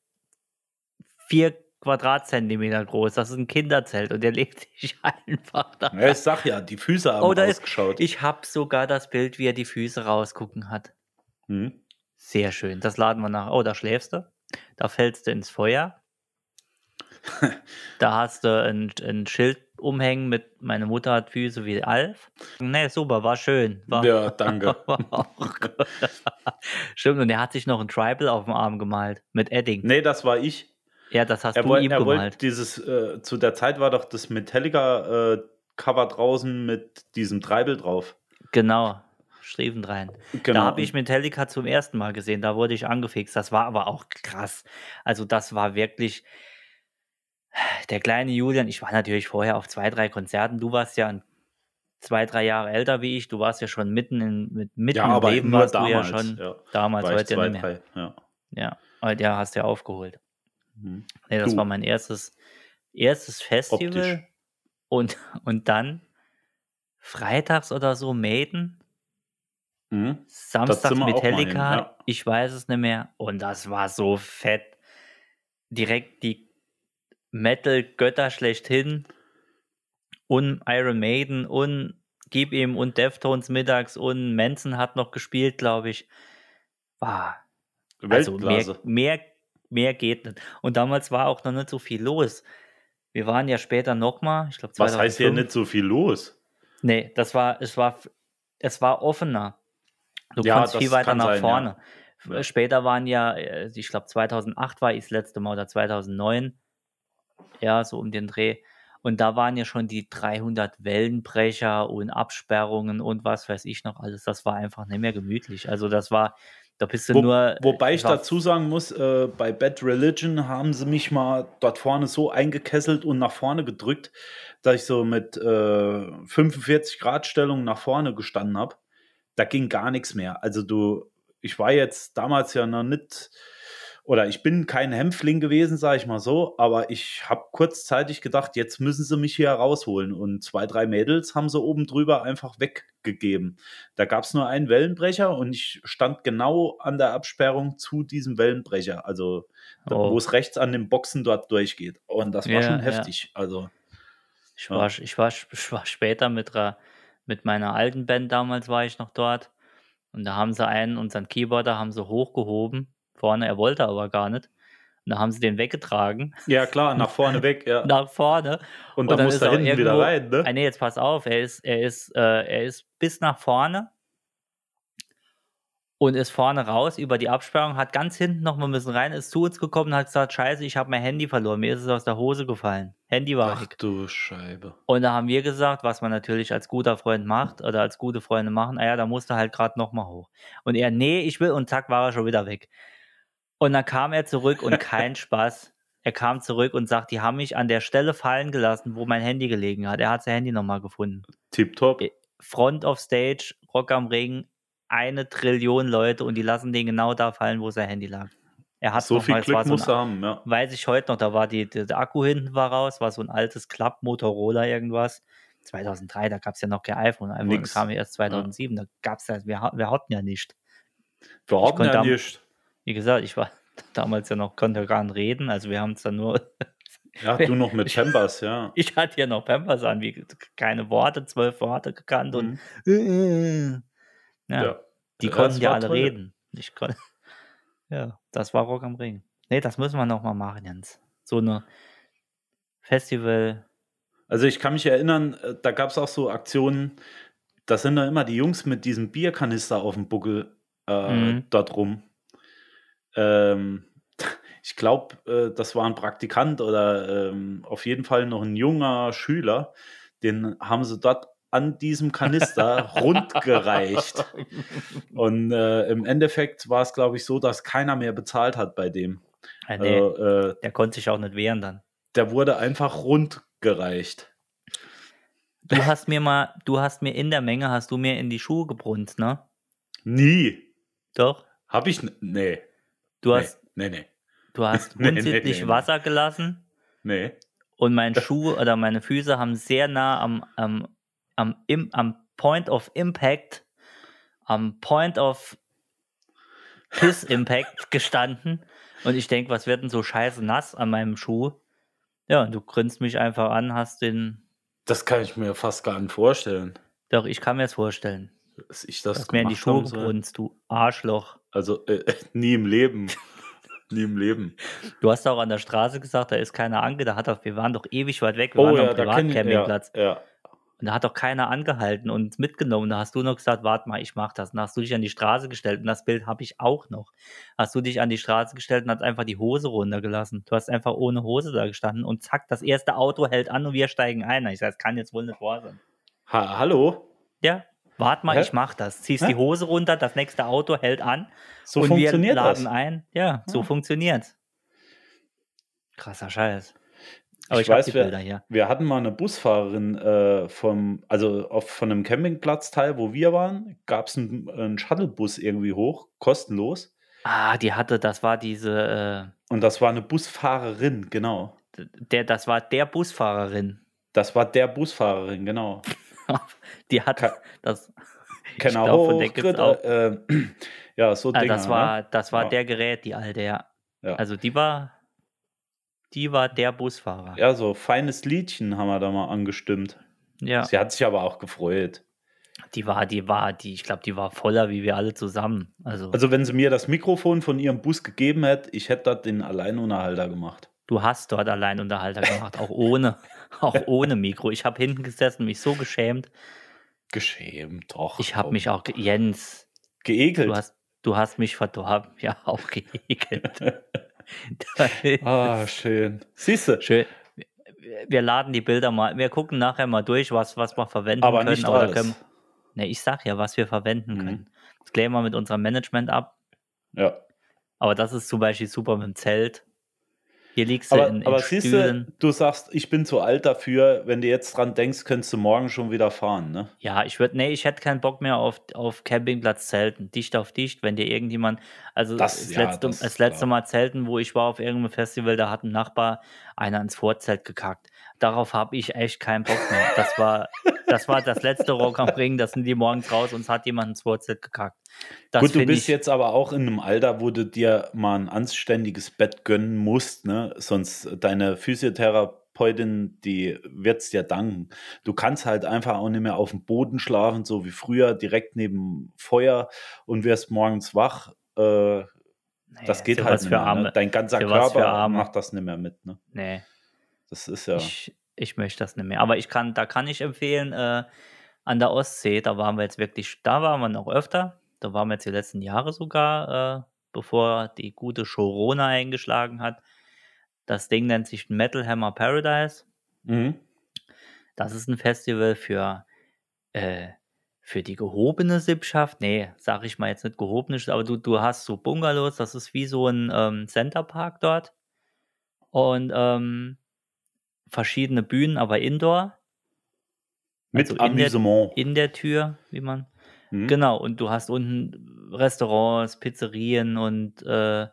4 Quadratzentimeter groß. Das ist ein Kinderzelt und der legt sich einfach da. Ja, ich sag ja, die Füße haben Oh, da ist- ausgeschaut. Ich habe sogar das Bild, wie er die Füße rausgucken hat. Hm. Sehr schön. Das laden wir nach. Oh, da schläfst du. Da fällst du ins Feuer. da hast du ein, ein Schild umhängen mit meine Mutter hat Füße wie Alf. Ne, super, war schön. War, Ja, danke. Stimmt, und er hat sich noch ein Tribal auf dem Arm gemalt mit Edding. Nee, das war ich. Ja, das hast Er, du wollte, ihm er wollte gemalt. dieses, äh, zu der Zeit war doch das Metallica-Cover draußen mit diesem Treibel drauf. Genau. Stiefendrein. Genau. Da habe ich Metallica zum ersten Mal gesehen, da wurde ich angefixt. Das war aber auch krass. Also das war wirklich der kleine Julian. Ich war natürlich vorher auf zwei, drei Konzerten. Du warst ja zwei, drei Jahre älter wie ich. Du warst ja schon mitten, in, mit, mitten ja, im aber Leben warst damals. du ja schon. ja. Damals, heute ja zwei, nicht mehr. drei, ja. Ja, heute ja, hast du ja aufgeholt. Mhm. Nee, das Du. war mein erstes, erstes Festival. Optisch. Und, und dann freitags oder so Maiden, Mhm. Samstags mal hin, Metallica, ja. ich weiß es nicht mehr. Und das war so fett. Direkt die Metal-Götter schlechthin und Iron Maiden und Gib ihm und Deftones mittags und Manson hat noch gespielt, glaube ich. War also mehr, mehr, mehr geht nicht. Und damals war auch noch nicht so viel los. Wir waren ja später nochmal, ich glaube Was heißt hier nicht so viel los? Nee, das war, es war, es war offener. Du Ja, konntest viel weiter nach sein, vorne. Ja. Später waren ja, äh, ich glaube 2008 war ich das letzte Mal oder 2009. Ja, so um den Dreh. Und da waren ja schon die 300 Wellenbrecher und Absperrungen und was weiß ich noch alles. Das war einfach nicht mehr gemütlich. Also das war, da bist du Wo, nur. wobei ich dazu sagen muss, äh, bei Bad Religion haben sie mich mal dort vorne so eingekesselt und nach vorne gedrückt, dass ich so mit äh, 45 Grad Stellung nach vorne gestanden habe. Da ging gar nichts mehr. Also du, ich war jetzt damals ja noch nicht, oder ich bin kein Hämpfling gewesen, sage ich mal so, aber ich habe kurzzeitig gedacht, jetzt müssen sie mich hier rausholen. Und zwei, drei Mädels haben sie oben drüber einfach weggegeben. Da gab es nur einen Wellenbrecher und ich stand genau an der Absperrung zu diesem Wellenbrecher, also Oh. wo es rechts an den Boxen dort durchgeht. Und das war Ja, schon ja. heftig. Also, Ich Ja. war, ich, war, ich war später mit, mit meiner alten Band damals war ich noch dort. Und da haben sie einen, unseren Keyboarder, haben sie hochgehoben. Vorne, er wollte aber gar nicht. Und da haben sie den weggetragen, ja klar, nach vorne weg, ja. nach vorne. und und dann dann muss er hinten wieder rein, ne? Ah, nee, jetzt pass auf, er ist, er ist, äh, er ist bis nach vorne und ist vorne raus über die Absperrung, hat ganz hinten noch mal ein bisschen rein, ist zu uns gekommen und hat gesagt, scheiße, ich habe mein Handy verloren, mir ist es aus der Hose gefallen. Handy war Ach weg. du Scheibe. Und da haben wir gesagt, was man natürlich als guter Freund macht oder als gute Freunde machen, naja, da musste halt gerade nochmal hoch. Und er, nee, ich will, und zack, war er schon wieder weg. Und dann kam er zurück und kein Spaß. Er kam zurück und sagt, die haben mich an der Stelle fallen gelassen, wo mein Handy gelegen hat. Er hat sein Handy nochmal gefunden. Tipptopp. Äh, Front of Stage, Rock am Ring, eine Trillion Leute und die lassen den genau da fallen, wo sein Handy lag. Er hat So noch viel mal, Glück so muss er haben, ja. weiß ich heute noch, da war die, der Akku hinten war raus, war so ein altes Klapp Motorola irgendwas. 2003, da gab es ja noch kein iPhone. iPhone Nix. kam ja erst 2007, da gab es ja, wir, wir hatten ja nicht. Wir hatten ja nicht. Wie gesagt, ich war damals ja noch, konnte gar nicht reden, also wir haben es dann nur, Ja, du noch mit Chambers, ja. ich hatte ja noch Pampers an, wie keine Worte, zwölf Worte gekannt und Mhm. ja, Ja. die konnten ja alle toll. reden. Ich kon ja, das war Rock am Ring. Nee, das müssen wir noch mal machen, Jens. So eine Festival, Also ich kann mich erinnern, äh, da gab es auch so Aktionen, da sind da immer die Jungs mit diesem Bierkanister auf dem Buckel äh, Mhm. dort rum. Ähm, ich glaube, äh, das war ein Praktikant oder ähm, auf jeden Fall noch ein junger Schüler. Den haben sie dort an diesem Kanister rundgereicht. Und äh, im Endeffekt war es, glaube ich, so, dass keiner mehr bezahlt hat bei dem. Ah, nee, Also, äh, der konnte sich auch nicht wehren dann. der wurde einfach rundgereicht. Du hast mir mal, du hast mir in der Menge, hast du mir in die Schuhe gebrunst, ne? Nie. Doch. Hab ich. Nee. Du nee, hast, nee, nee. du hast Nee, nee, unsittlich nee, nee. Wasser gelassen Nee. und mein Schuh oder meine Füße haben sehr nah am, am, am, im, am Point of Impact, am Point of Piss Impact gestanden. Und ich denke, was wird denn so scheiße nass an meinem Schuh? Ja, und du grinst mich einfach an, hast den. Das kann ich mir fast gar nicht vorstellen, Doch, ich kann mir das vorstellen. Dass ich Du das die gemacht soll. gebrunst, du Arschloch. Also äh, nie im Leben. nie im Leben. Du hast auch an der Straße gesagt, da ist keiner ange, da hat doch, wir waren doch ewig weit weg, wir Oh waren ja, am ich, ja, Privatcampingplatz. ja. Und da hat doch keiner angehalten und uns mitgenommen. Da hast du noch gesagt, warte mal, ich mach das. Und da hast du dich an die Straße gestellt und das Bild habe ich auch noch. Hast du dich an die Straße gestellt und hast einfach die Hose runtergelassen. Du hast einfach ohne Hose da gestanden und zack, das erste Auto hält an und wir steigen ein. Ich sage, das kann jetzt wohl nicht wahr sein. Ha Hallo? Ja, Wart mal, Hä? ich mach das. Ziehst Hä? die Hose runter, das nächste Auto hält an So und funktioniert wir laden das. ein. Ja, so Ja. funktioniert's. Krasser Scheiß. Aber ich, Ich weiß, hier. Wir hatten mal eine Busfahrerin äh, vom, also auf, von einem Campingplatzteil, wo wir waren, gab es einen, einen Shuttlebus irgendwie hoch, kostenlos. Ah, die hatte, das war diese, Und das war eine Busfahrerin, genau. äh, der, das war der Busfahrerin. Das war der Busfahrerin, genau. Die hat Ka- das, Kenner glaub, von hoch, der gibt's Grit- auch. äh, ja, so ah, Dinger. das war, ne? das war Ja. der Gerät, die alte, ja. Ja. Also die war, die war der Busfahrer. Ja, so feines Liedchen haben wir da mal angestimmt. ja. Sie hat sich aber auch gefreut. Die war, die war, die, ich glaube, die war voller wie wir alle zusammen. Also, Also, wenn sie mir das Mikrofon von ihrem Bus gegeben hätte, ich hätte dort den Alleinunterhalter gemacht. du hast dort Alleinunterhalter gemacht, auch ohne, auch ohne Mikro. Ich habe hinten gesessen, mich so geschämt. Geschämt, doch. Ich habe mich auch, ge Jens, geekelt. du hast, du hast mich verdorben. Ja, auch geekelt. ah, schön. Siehst du, Schön. Wir laden die Bilder mal, wir gucken nachher mal durch, was, was wir verwenden aber können. nicht alles. können, ne, ich sag ja, was wir verwenden Mhm. können. Das klären wir mit unserem Management ab. Ja. Aber das ist zum Beispiel super mit dem Zelt. Hier liegst du Aber, in, in aber siehst du, du sagst, ich bin zu alt dafür. Wenn du jetzt dran denkst, könntest du morgen schon wieder fahren, ne? Ja, ich würde, nee, ich hätte keinen Bock mehr auf, auf Campingplatz zelten. Dicht auf dicht, wenn dir irgendjemand, also Das- das, ja, letzte, das das, letzte. Mal zelten, wo ich war auf irgendeinem Festival, da hat ein Nachbar einer ins Vorzelt gekackt. Darauf habe ich echt keinen Bock mehr. Das war, das war das letzte Rock am Ring, da sind die morgens raus und es hat jemand ins Vorzelt gekackt. Das Gut, du bist jetzt aber auch in einem Alter, wo du dir mal ein anständiges Bett gönnen musst, ne? Sonst deine Physiotherapeutin, die wird's dir danken. Du kannst halt einfach auch nicht mehr auf dem Boden schlafen, so wie früher, direkt neben Feuer und wirst morgens wach. Äh, nee, das geht halt nicht für mehr, Arme. ne? Dein ganzer Körper macht das nicht mehr mit, ne? Nee. Das ist ja. Ich, ich möchte das nicht mehr. Aber ich kann, da kann ich empfehlen, äh, an der Ostsee, da waren wir jetzt wirklich, da waren wir noch öfter. Da waren wir jetzt die letzten Jahre sogar, äh, bevor die gute Corona eingeschlagen hat. Das Ding nennt sich Metal Hammer Paradise. Mhm. Das ist ein Festival für, äh, für die gehobene Sippschaft. Nee, sag ich mal jetzt nicht gehobene, aber du, du hast so Bungalows, das ist wie so ein ähm, Centerpark dort. Und ähm, verschiedene Bühnen, aber indoor, Mit Also in der- Amüsement. in der Tür, wie man. Mhm. Genau, und du hast unten Restaurants, Pizzerien und äh,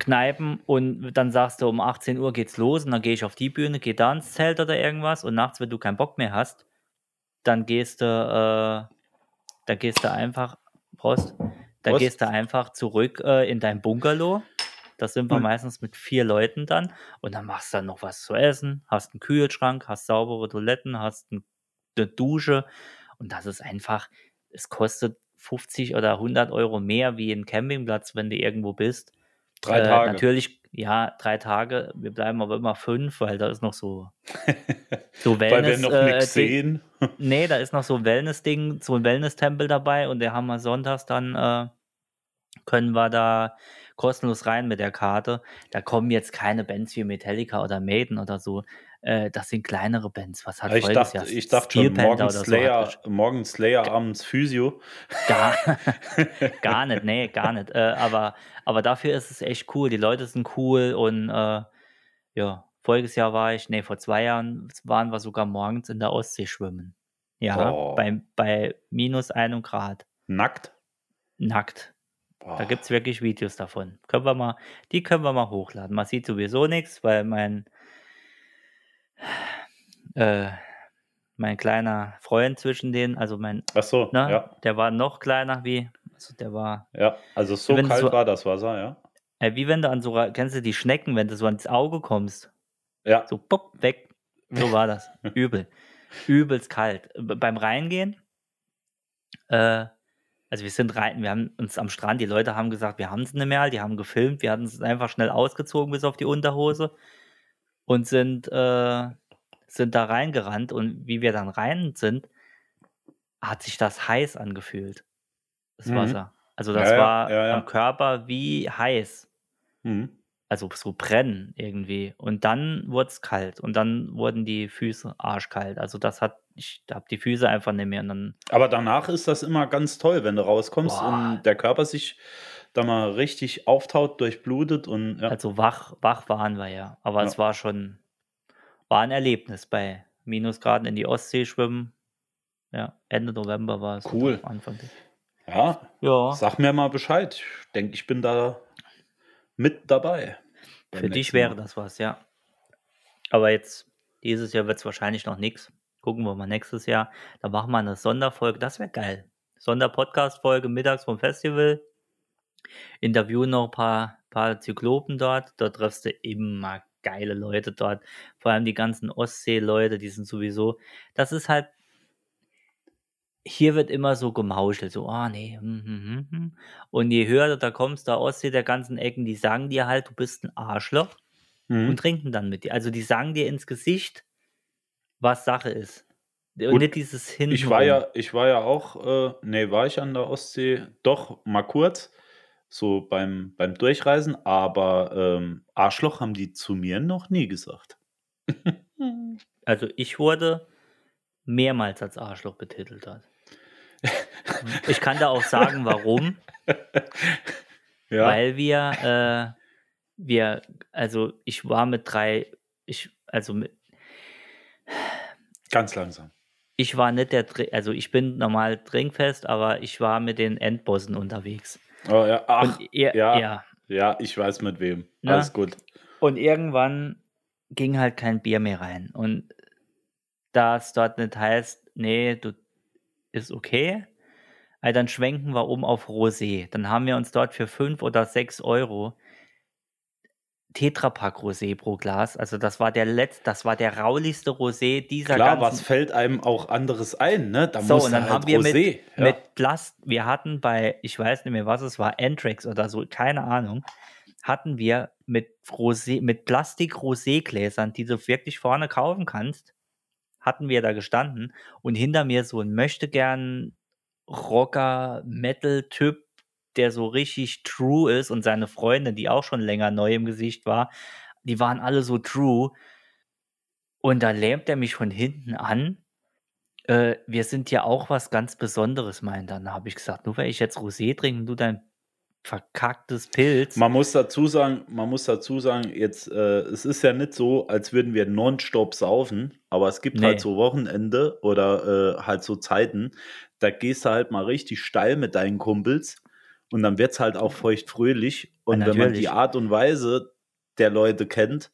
Kneipen und dann sagst du, um 18 Uhr geht's los und dann gehe ich auf die Bühne, geh da ins Zelt oder irgendwas und nachts, wenn du keinen Bock mehr hast, dann gehst du, äh, da gehst du einfach, Prost, da Prost. gehst du einfach zurück äh, in dein Bungalow. Da sind wir Hm. meistens mit vier Leuten dann und dann machst du dann noch was zu essen, hast einen Kühlschrank, hast saubere Toiletten, hast ein, eine Dusche und das ist einfach, es kostet 50 oder 100 Euro mehr wie ein Campingplatz, wenn du irgendwo bist. Drei Äh, Tage. Natürlich, ja, drei Tage. Wir bleiben aber immer fünf, weil da ist noch so, so Weil wir Wellness. noch äh, nichts Ding- sehen. Nee, da ist noch so ein Wellness-Ding, so ein Wellness-Tempel dabei und der haben wir sonntags dann, äh, können wir da kostenlos rein mit der Karte. Da kommen jetzt keine Bands wie Metallica oder Maiden oder so. Äh, das sind kleinere Bands. Was hat Ich voriges dachte, Jahr? ich dachte schon, Steel Panther morgen so Slayer, gesch- morgen Slayer abends Physio. Gar, gar nicht, nee, gar nicht. Äh, aber, aber dafür ist es echt cool. Die Leute sind cool und äh, ja, voriges Jahr war ich, nee, vor zwei Jahren waren wir sogar morgens in der Ostsee schwimmen. Ja, Oh. bei, bei minus einem Grad. Nackt. Nackt. Boah. Da gibt es wirklich Videos davon. Können wir mal, die können wir mal hochladen. Man sieht sowieso nichts, weil mein, äh, mein kleiner Freund zwischen denen, also mein, Ach so, ne, ja. der war noch kleiner wie, also der war Ja, also so kalt so- war das Wasser, ja. Äh, wie wenn du an so, kennst du die Schnecken, wenn du so ans Auge kommst? Ja, So, pop, weg. So war das. Übel. Übelst kalt. B beim Reingehen, äh, also wir sind rein, wir haben uns am Strand, die Leute haben gesagt, wir haben es nicht mehr, die haben gefilmt, wir hatten es einfach schnell ausgezogen bis auf die Unterhose und sind, äh, sind da reingerannt und wie wir dann rein sind, hat sich das heiß angefühlt. Das Mhm. Wasser. Also das Ja, war ja, ja. am Körper wie heiß mhm. also so brennen irgendwie. Und dann wurde es kalt und dann wurden die Füße arschkalt. Also das hat ich habe die Füße einfach nicht mehr. Und dann, Aber danach ist das immer ganz toll, wenn du rauskommst Boah. und der Körper sich da mal richtig auftaut, durchblutet und ja. also wach, wach waren wir ja. Aber Ja. es war schon, war ein Erlebnis bei Minusgraden in die Ostsee schwimmen. Ja, Ende November war es. Cool. Anfang. ja, Ja, sag mir mal Bescheid. Ich denke, ich bin da mit dabei. für dich wäre Mal. das was, ja. Aber jetzt, dieses Jahr wird es wahrscheinlich noch nichts. Gucken wir mal nächstes Jahr. Da machen wir eine Sonderfolge. Das wäre geil. Sonderpodcast-Folge mittags vom Festival. Interviewen noch ein paar, paar Zyklopen dort. Dort triffst du immer geile Leute dort. Vor allem die ganzen Ostsee-Leute, die sind sowieso. Das ist halt. Hier wird immer so gemauschelt, so, ah nee, hm, hm, hm, hm. Und je höher du da kommst, da Ostsee der ganzen Ecken, die sagen dir halt, du bist ein Arschloch Mhm. und trinken dann mit dir. Also die sagen dir ins Gesicht, was Sache ist. Und nicht dieses Hin. Ich war ja, ich war ja auch, äh, nee, war ich an der Ostsee, doch mal kurz, so beim, beim Durchreisen, aber ähm, Arschloch haben die zu mir noch nie gesagt. Also ich wurde mehrmals als Arschloch betitelt. Dort. ich kann da auch sagen, warum. Ja, Weil wir, äh, wir, also ich war mit drei, ich, also mit, ganz langsam. ich war nicht der, Dr- also ich bin normal trinkfest, aber ich war mit den Endbossen unterwegs. Oh, ja. Ach, ihr, ja. ja. ja, ich weiß mit wem. Na? Alles gut. Und irgendwann ging halt kein Bier mehr rein. Und da es dort nicht heißt, nee, du ist okay, also dann schwenken wir um auf Rosé. Dann haben wir uns dort für 5 oder 6 Euro Tetrapack Rosé pro Glas. Also das war der letzte, das war der rauligste Rosé dieser Klar, was ganzen fällt einem auch anderes ein, ne? Da so, muss und dann halt haben wir Rosé. mit, ja. mit Plast, wir hatten bei, ich weiß nicht mehr, was es war, Antrax oder so, keine Ahnung, hatten wir mit Rosé, mit Plastik-Rosé-Gläsern, die du wirklich vorne kaufen kannst, hatten wir da gestanden und hinter mir so ein möchtegern Rocker, Metal-Typ, der so richtig true ist und seine Freundin, die auch schon länger neu im Gesicht war, die waren alle so true. Und da lähmt er mich von hinten an äh, wir sind ja auch was ganz Besonderes, meint. Dann habe ich gesagt, nur weil ich jetzt Rosé trinke und du dein verkacktes Pilz. Man muss dazu sagen, man muss dazu sagen, jetzt, äh, es ist ja nicht so, als würden wir nonstop saufen, aber es gibt Nee. halt so Wochenende oder äh, halt so Zeiten, da gehst du halt mal richtig steil mit deinen Kumpels und dann wird es halt auch feuchtfröhlich. Und Ja, wenn man die Art und Weise der Leute kennt,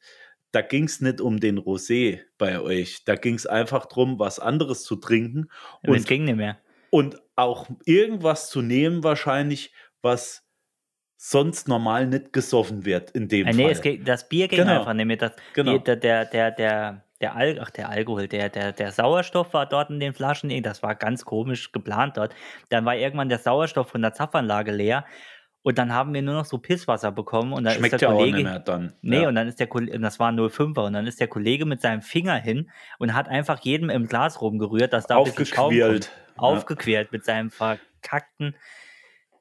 da ging es nicht um den Rosé bei euch. Da ging es einfach darum, was anderes zu trinken und es ging nicht mehr. und auch irgendwas zu nehmen, wahrscheinlich, was sonst normal nicht gesoffen wird in dem Äh, nee, Fall. ging, das Bier ging Genau. einfach nicht mehr. Das, Genau. der, der, der, der, der, Al ach, der Alkohol, der, der, der Sauerstoff war dort in den Flaschen. Das war ganz komisch geplant dort. Dann war irgendwann der Sauerstoff von der Zapfanlage leer. Und dann haben wir nur noch so Pisswasser bekommen. Und dann Schmeckt ist der ja auch Kollege. nicht mehr dann. Nee, ja. und dann ist der Kollege, das war 05er, und dann ist der Kollege mit seinem Finger hin und hat einfach jedem im Glas rumgerührt, dass da ein bisschen Schaum Aufgequält. kommt. Aufgequält mit seinem verkackten,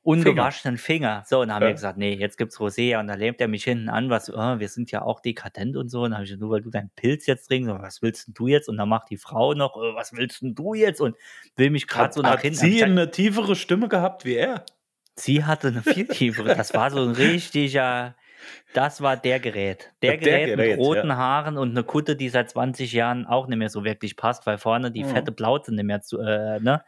ungewaschenen Finger. So, und dann haben Ja. wir gesagt, nee, jetzt gibt's Rosé, und dann lähmt er mich hinten an, was, oh, wir sind ja auch dekadent und so, und dann habe ich gesagt, nur weil du deinen Pilz jetzt trinkst, was willst denn du jetzt? Und dann macht die Frau noch, äh, was willst denn du jetzt? Und will mich gerade Hat, so nach hat hinten. Hab sie gesagt, eine tiefere Stimme gehabt wie er? Sie hatte eine viel tiefere. Das war so ein richtiger. Das war der Gerät. Der Der Gerät, Gerät, mit roten ja. Haaren und eine Kutte, die seit 20 Jahren auch nicht mehr so wirklich passt, weil vorne die Mhm. fette Plauze nicht mehr zu. Äh, ne?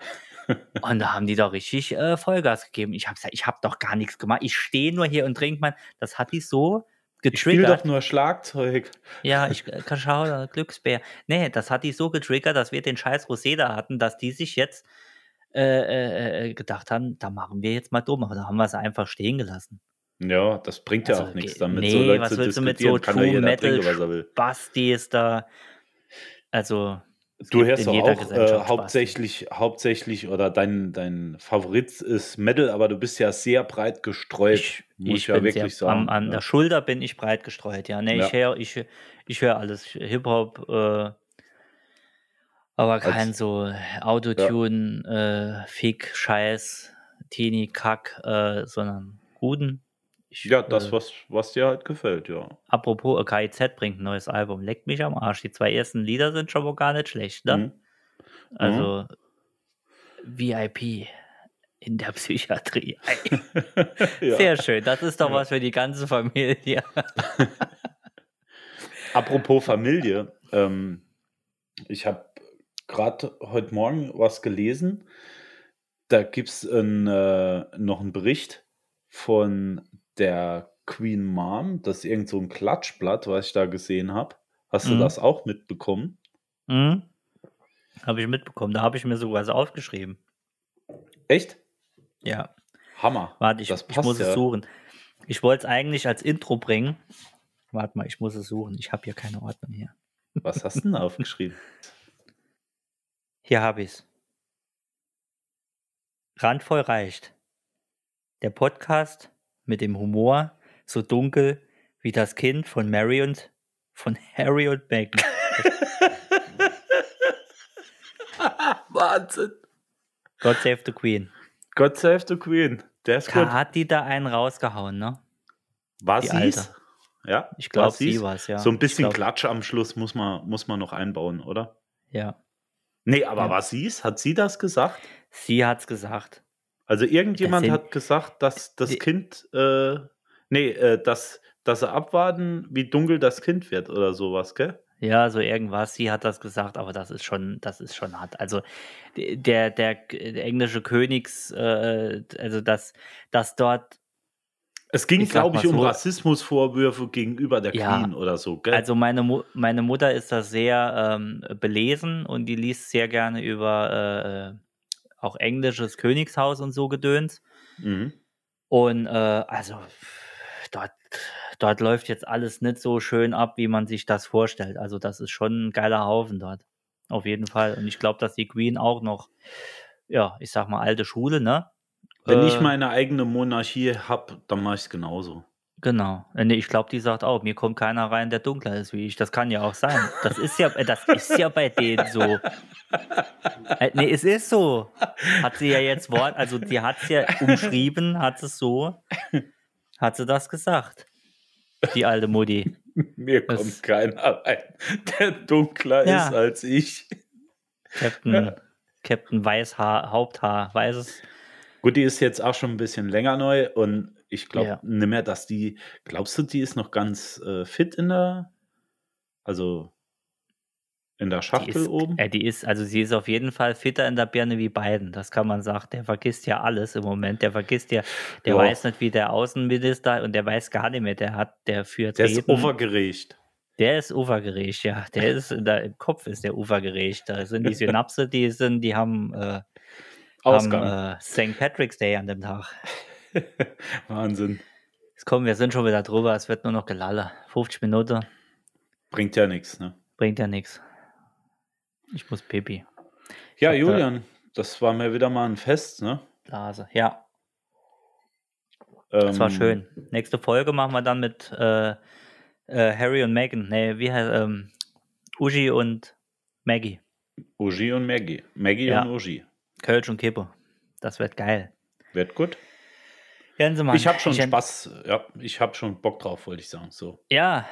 Und da haben die doch richtig äh, Vollgas gegeben. Ich habe gesagt, ich habe doch gar nichts gemacht. Ich stehe nur hier und trinke mein. Das hat die so Ich spiele getriggert. doch nur Schlagzeug. Ja, ich äh, kann schauen, Glücksbär. Nee, das hat die so getriggert, dass wir den scheiß Rosé da hatten, dass die sich jetzt äh, äh, äh, gedacht haben, da machen wir jetzt mal dumm. Aber da haben wir es einfach stehen gelassen. Ja, das bringt ja Also, auch nichts, damit nee, so Leute was zu willst du mit diskutieren. so True Metal trinken, was er will. Basti ist da. Also. Du hörst doch auch äh, hauptsächlich, hauptsächlich oder dein, dein Favorit ist Metal, aber du bist ja sehr breit gestreut, Ich, muss ich ja bin wirklich sehr, sagen. An, an ja. der Schulter bin ich breit gestreut, ja. Nee, ich Ja. höre ich, ich hör alles. Hip-Hop, äh, aber kein so Autotune, äh, Fick, Scheiß, Teenie, Kack, äh, sondern guten. Ich, ja, das, äh, was, was dir halt gefällt, ja. Apropos, KIZ bringt ein neues Album. Leckt mich am Arsch. Die zwei ersten Lieder sind schon mal gar nicht schlecht, ne? Mhm. Also VIP in der Psychiatrie. Ja. Sehr schön. Das ist doch was für die ganze Familie. Apropos Familie, ähm, ich habe gerade heute Morgen was gelesen. Da gibt es äh, noch einen Bericht von der Queen Mom. Das ist irgend so ein Klatschblatt, was ich da gesehen habe. Hast du Mhm. das auch mitbekommen? Hm? Habe ich mitbekommen. Da habe ich mir sogar was aufgeschrieben. Echt? Ja. Hammer. Warte, ich, ich muss ja. es suchen. Ich wollte es eigentlich als Intro bringen. Warte mal, ich muss es suchen. Ich habe hier keine Ordnung hier. Was hast du denn aufgeschrieben? Hier habe ich es. Randvoll reicht. Der Podcast mit dem Humor so dunkel wie das Kind von Mary und von Harry und Meghan. Wahnsinn. God save the Queen. God save the Queen. Der ist gut. Hat die da einen rausgehauen, ne? War die sie's? Alte. Ja, Ich glaube, sie war es, ja. So ein bisschen Klatsch am Schluss muss man, muss man noch einbauen, oder? Ja. Nee, aber Ja. war sie's? Hat sie das gesagt? Sie hat's gesagt. Also irgendjemand hat gesagt, dass das Kind, äh, nee, äh, dass, dass sie abwarten, wie dunkel das Kind wird oder sowas, gell? Ja, so irgendwas. Sie hat das gesagt, aber das ist schon, das ist schon hart. Also der, der, der englische Königs, äh, also das, das dort, Es ging, glaube ich, um so- Rassismusvorwürfe gegenüber der Ja. Queen oder so, gell? also meine, Mu meine Mutter ist da sehr ähm, belesen und die liest sehr gerne über äh, auch englisches Königshaus und so Gedöns. mhm. Und äh, also dort, dort läuft jetzt alles nicht so schön ab, wie man sich das vorstellt. Also das ist schon ein geiler Haufen dort. Auf jeden Fall. Und ich glaube, dass die Queen auch noch, ja, ich sag mal, alte Schule, ne? Wenn Äh, ich meine eigene Monarchie habe, dann mache ich es genauso. Genau. Äh, Nee, ich glaube, die sagt auch, mir kommt keiner rein, der dunkler ist wie ich. Das kann ja auch sein. Das ist ja, äh, das ist ja bei denen so. Äh, nee, es ist so. Hat sie ja jetzt Wort, also die hat es ja umschrieben, hat es so, hat sie das gesagt. Die alte Mutti. Mir Das- kommt keiner rein, der dunkler Ja. ist als ich. Captain, Captain Weißhaar, Haupthaar, weißes. Gut, die ist jetzt auch schon ein bisschen länger neu und ich glaube Ja. nicht mehr, dass die, glaubst du, die ist noch ganz äh, fit in der, also in der Die Schachtel ist, oben? äh, die ist, also sie ist auf jeden Fall fitter in der Birne wie Biden. Das kann man sagen. Der vergisst ja alles im Moment. Der vergisst ja, der Ja. weiß nicht, wie der Außenminister und der weiß gar nicht mehr. Der hat, der führt Der ist Reden. overgerecht. Der ist ufergerecht, ja. Der ist in der, im Kopf ist der ufergerecht. Da sind die Synapse, die sind, die haben, äh, haben äh, St. Patrick's Day an dem Tag. Wahnsinn. Jetzt kommen, wir sind schon wieder drüber. Es wird nur noch Gelalle. 50 Minuten Bringt ja nichts, ne? bringt ja nichts. Ich muss Pipi. Ja, Julian, das war mir wieder mal ein Fest, ne? Blase. Ja, das war Ähm, schön. Nächste Folge machen wir dann mit äh, äh, Harry und Meghan. Nee, wie heißt ähm, Uschi und Maggie. Uji und Maggie. Maggie Ja. und Uji. Kölsch und Kippe. Das wird geil. Wird gut. Gänsemann. Ich habe schon ent- Spaß, ja, ich habe schon Bock drauf, wollte ich sagen. So. Ja.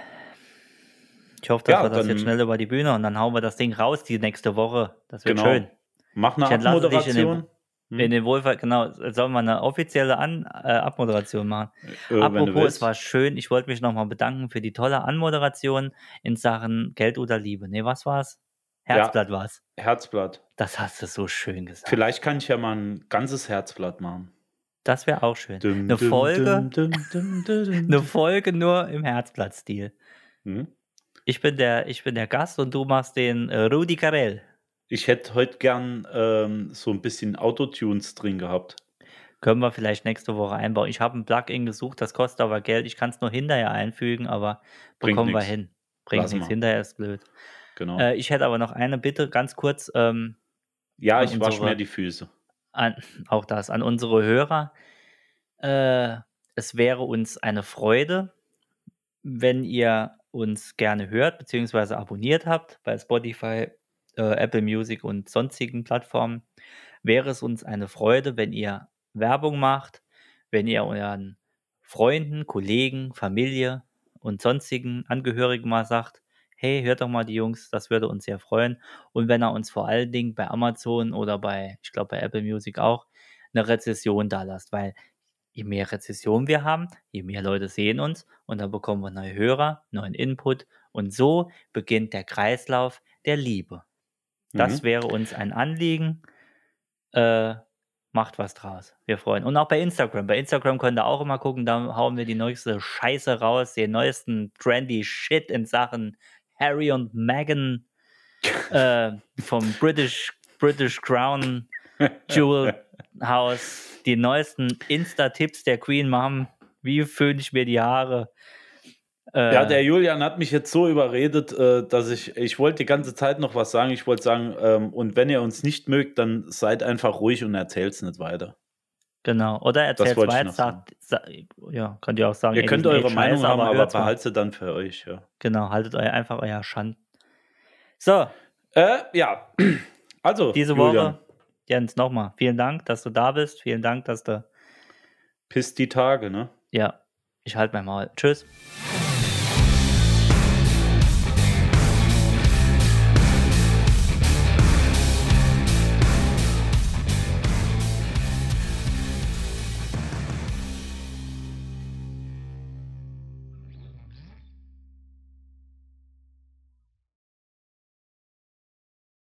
Ich hoffe, dass Ja, wir das jetzt schnell über die Bühne und dann hauen wir das Ding raus die nächste Woche. Das wird Genau. schön. Mach eine Ich dich in den- Abmoderation. Hm? In den Wohlfahrt, genau, sollen wir eine offizielle An äh, Abmoderation machen. Äh, Apropos, es war schön. Ich wollte mich nochmal bedanken für die tolle Anmoderation in Sachen Geld oder Liebe. Nee, was war's? Herzblatt war's. Herzblatt. Das hast du so schön gesagt. Vielleicht kann ich ja mal ein ganzes Herzblatt machen. Das wäre auch schön. Dum, Eine Folge, dum, dum, eine Folge nur im Herzblatt-Stil. Hm? Ich bin der, ich bin der Gast und du machst den äh, Rudi Carell. Ich hätte heute gern ähm, so ein bisschen Autotunes drin gehabt. Können wir vielleicht nächste Woche einbauen. Ich habe ein Plugin gesucht, das kostet aber Geld. Ich kann es nur hinterher einfügen, aber Bringt bekommen wir nix. hin. Bringt Lass nichts. mal. Hinterher ist blöd. Genau. Äh, ich hätte aber noch eine Bitte, ganz kurz. Ähm, ja, ich wasche mir die Füße. An, auch das an unsere Hörer. Äh, es wäre uns eine Freude, wenn ihr uns gerne hört bzw. abonniert habt bei Spotify, äh, Apple Music und sonstigen Plattformen. Wäre es uns eine Freude, wenn ihr Werbung macht, wenn ihr euren Freunden, Kollegen, Familie und sonstigen Angehörigen mal sagt, hey, hört doch mal die Jungs, das würde uns sehr freuen. Und wenn er uns vor allen Dingen bei Amazon oder bei, ich glaube bei Apple Music auch, eine Rezession da lasst, weil je mehr Rezession wir haben, je mehr Leute sehen uns und dann bekommen wir neue Hörer, neuen Input und so beginnt der Kreislauf der Liebe. Das Mhm. wäre uns ein Anliegen. Äh, macht was draus. Wir freuen. Und auch bei Instagram. Bei Instagram könnt ihr auch immer gucken, da hauen wir die neueste Scheiße raus, den neuesten trendy Shit in Sachen Harry und Meghan äh, vom British, British Crown Jewel House, die neuesten Insta-Tipps der Queen Mom. Wie föhne ich mir die Haare? Äh, Ja, der Julian hat mich jetzt so überredet, äh, dass ich, ich wollte die ganze Zeit noch was sagen. Ich wollte sagen, ähm, und wenn ihr uns nicht mögt, dann seid einfach ruhig und erzählt es nicht weiter. Genau. Oder erzählt weiter. Sagt, sa ja, könnt ihr auch sagen. Ihr ey, könnt eure Meinung haben, aber mal. behaltet sie dann für euch. Ja, Genau, haltet euch einfach euer Schand. So, äh, ja. also, diese Julian, Woche, Jens, nochmal, vielen Dank, dass du da bist. Vielen Dank, dass du. pisst die Tage, ne? Ja, ich halte mein Maul. Tschüss.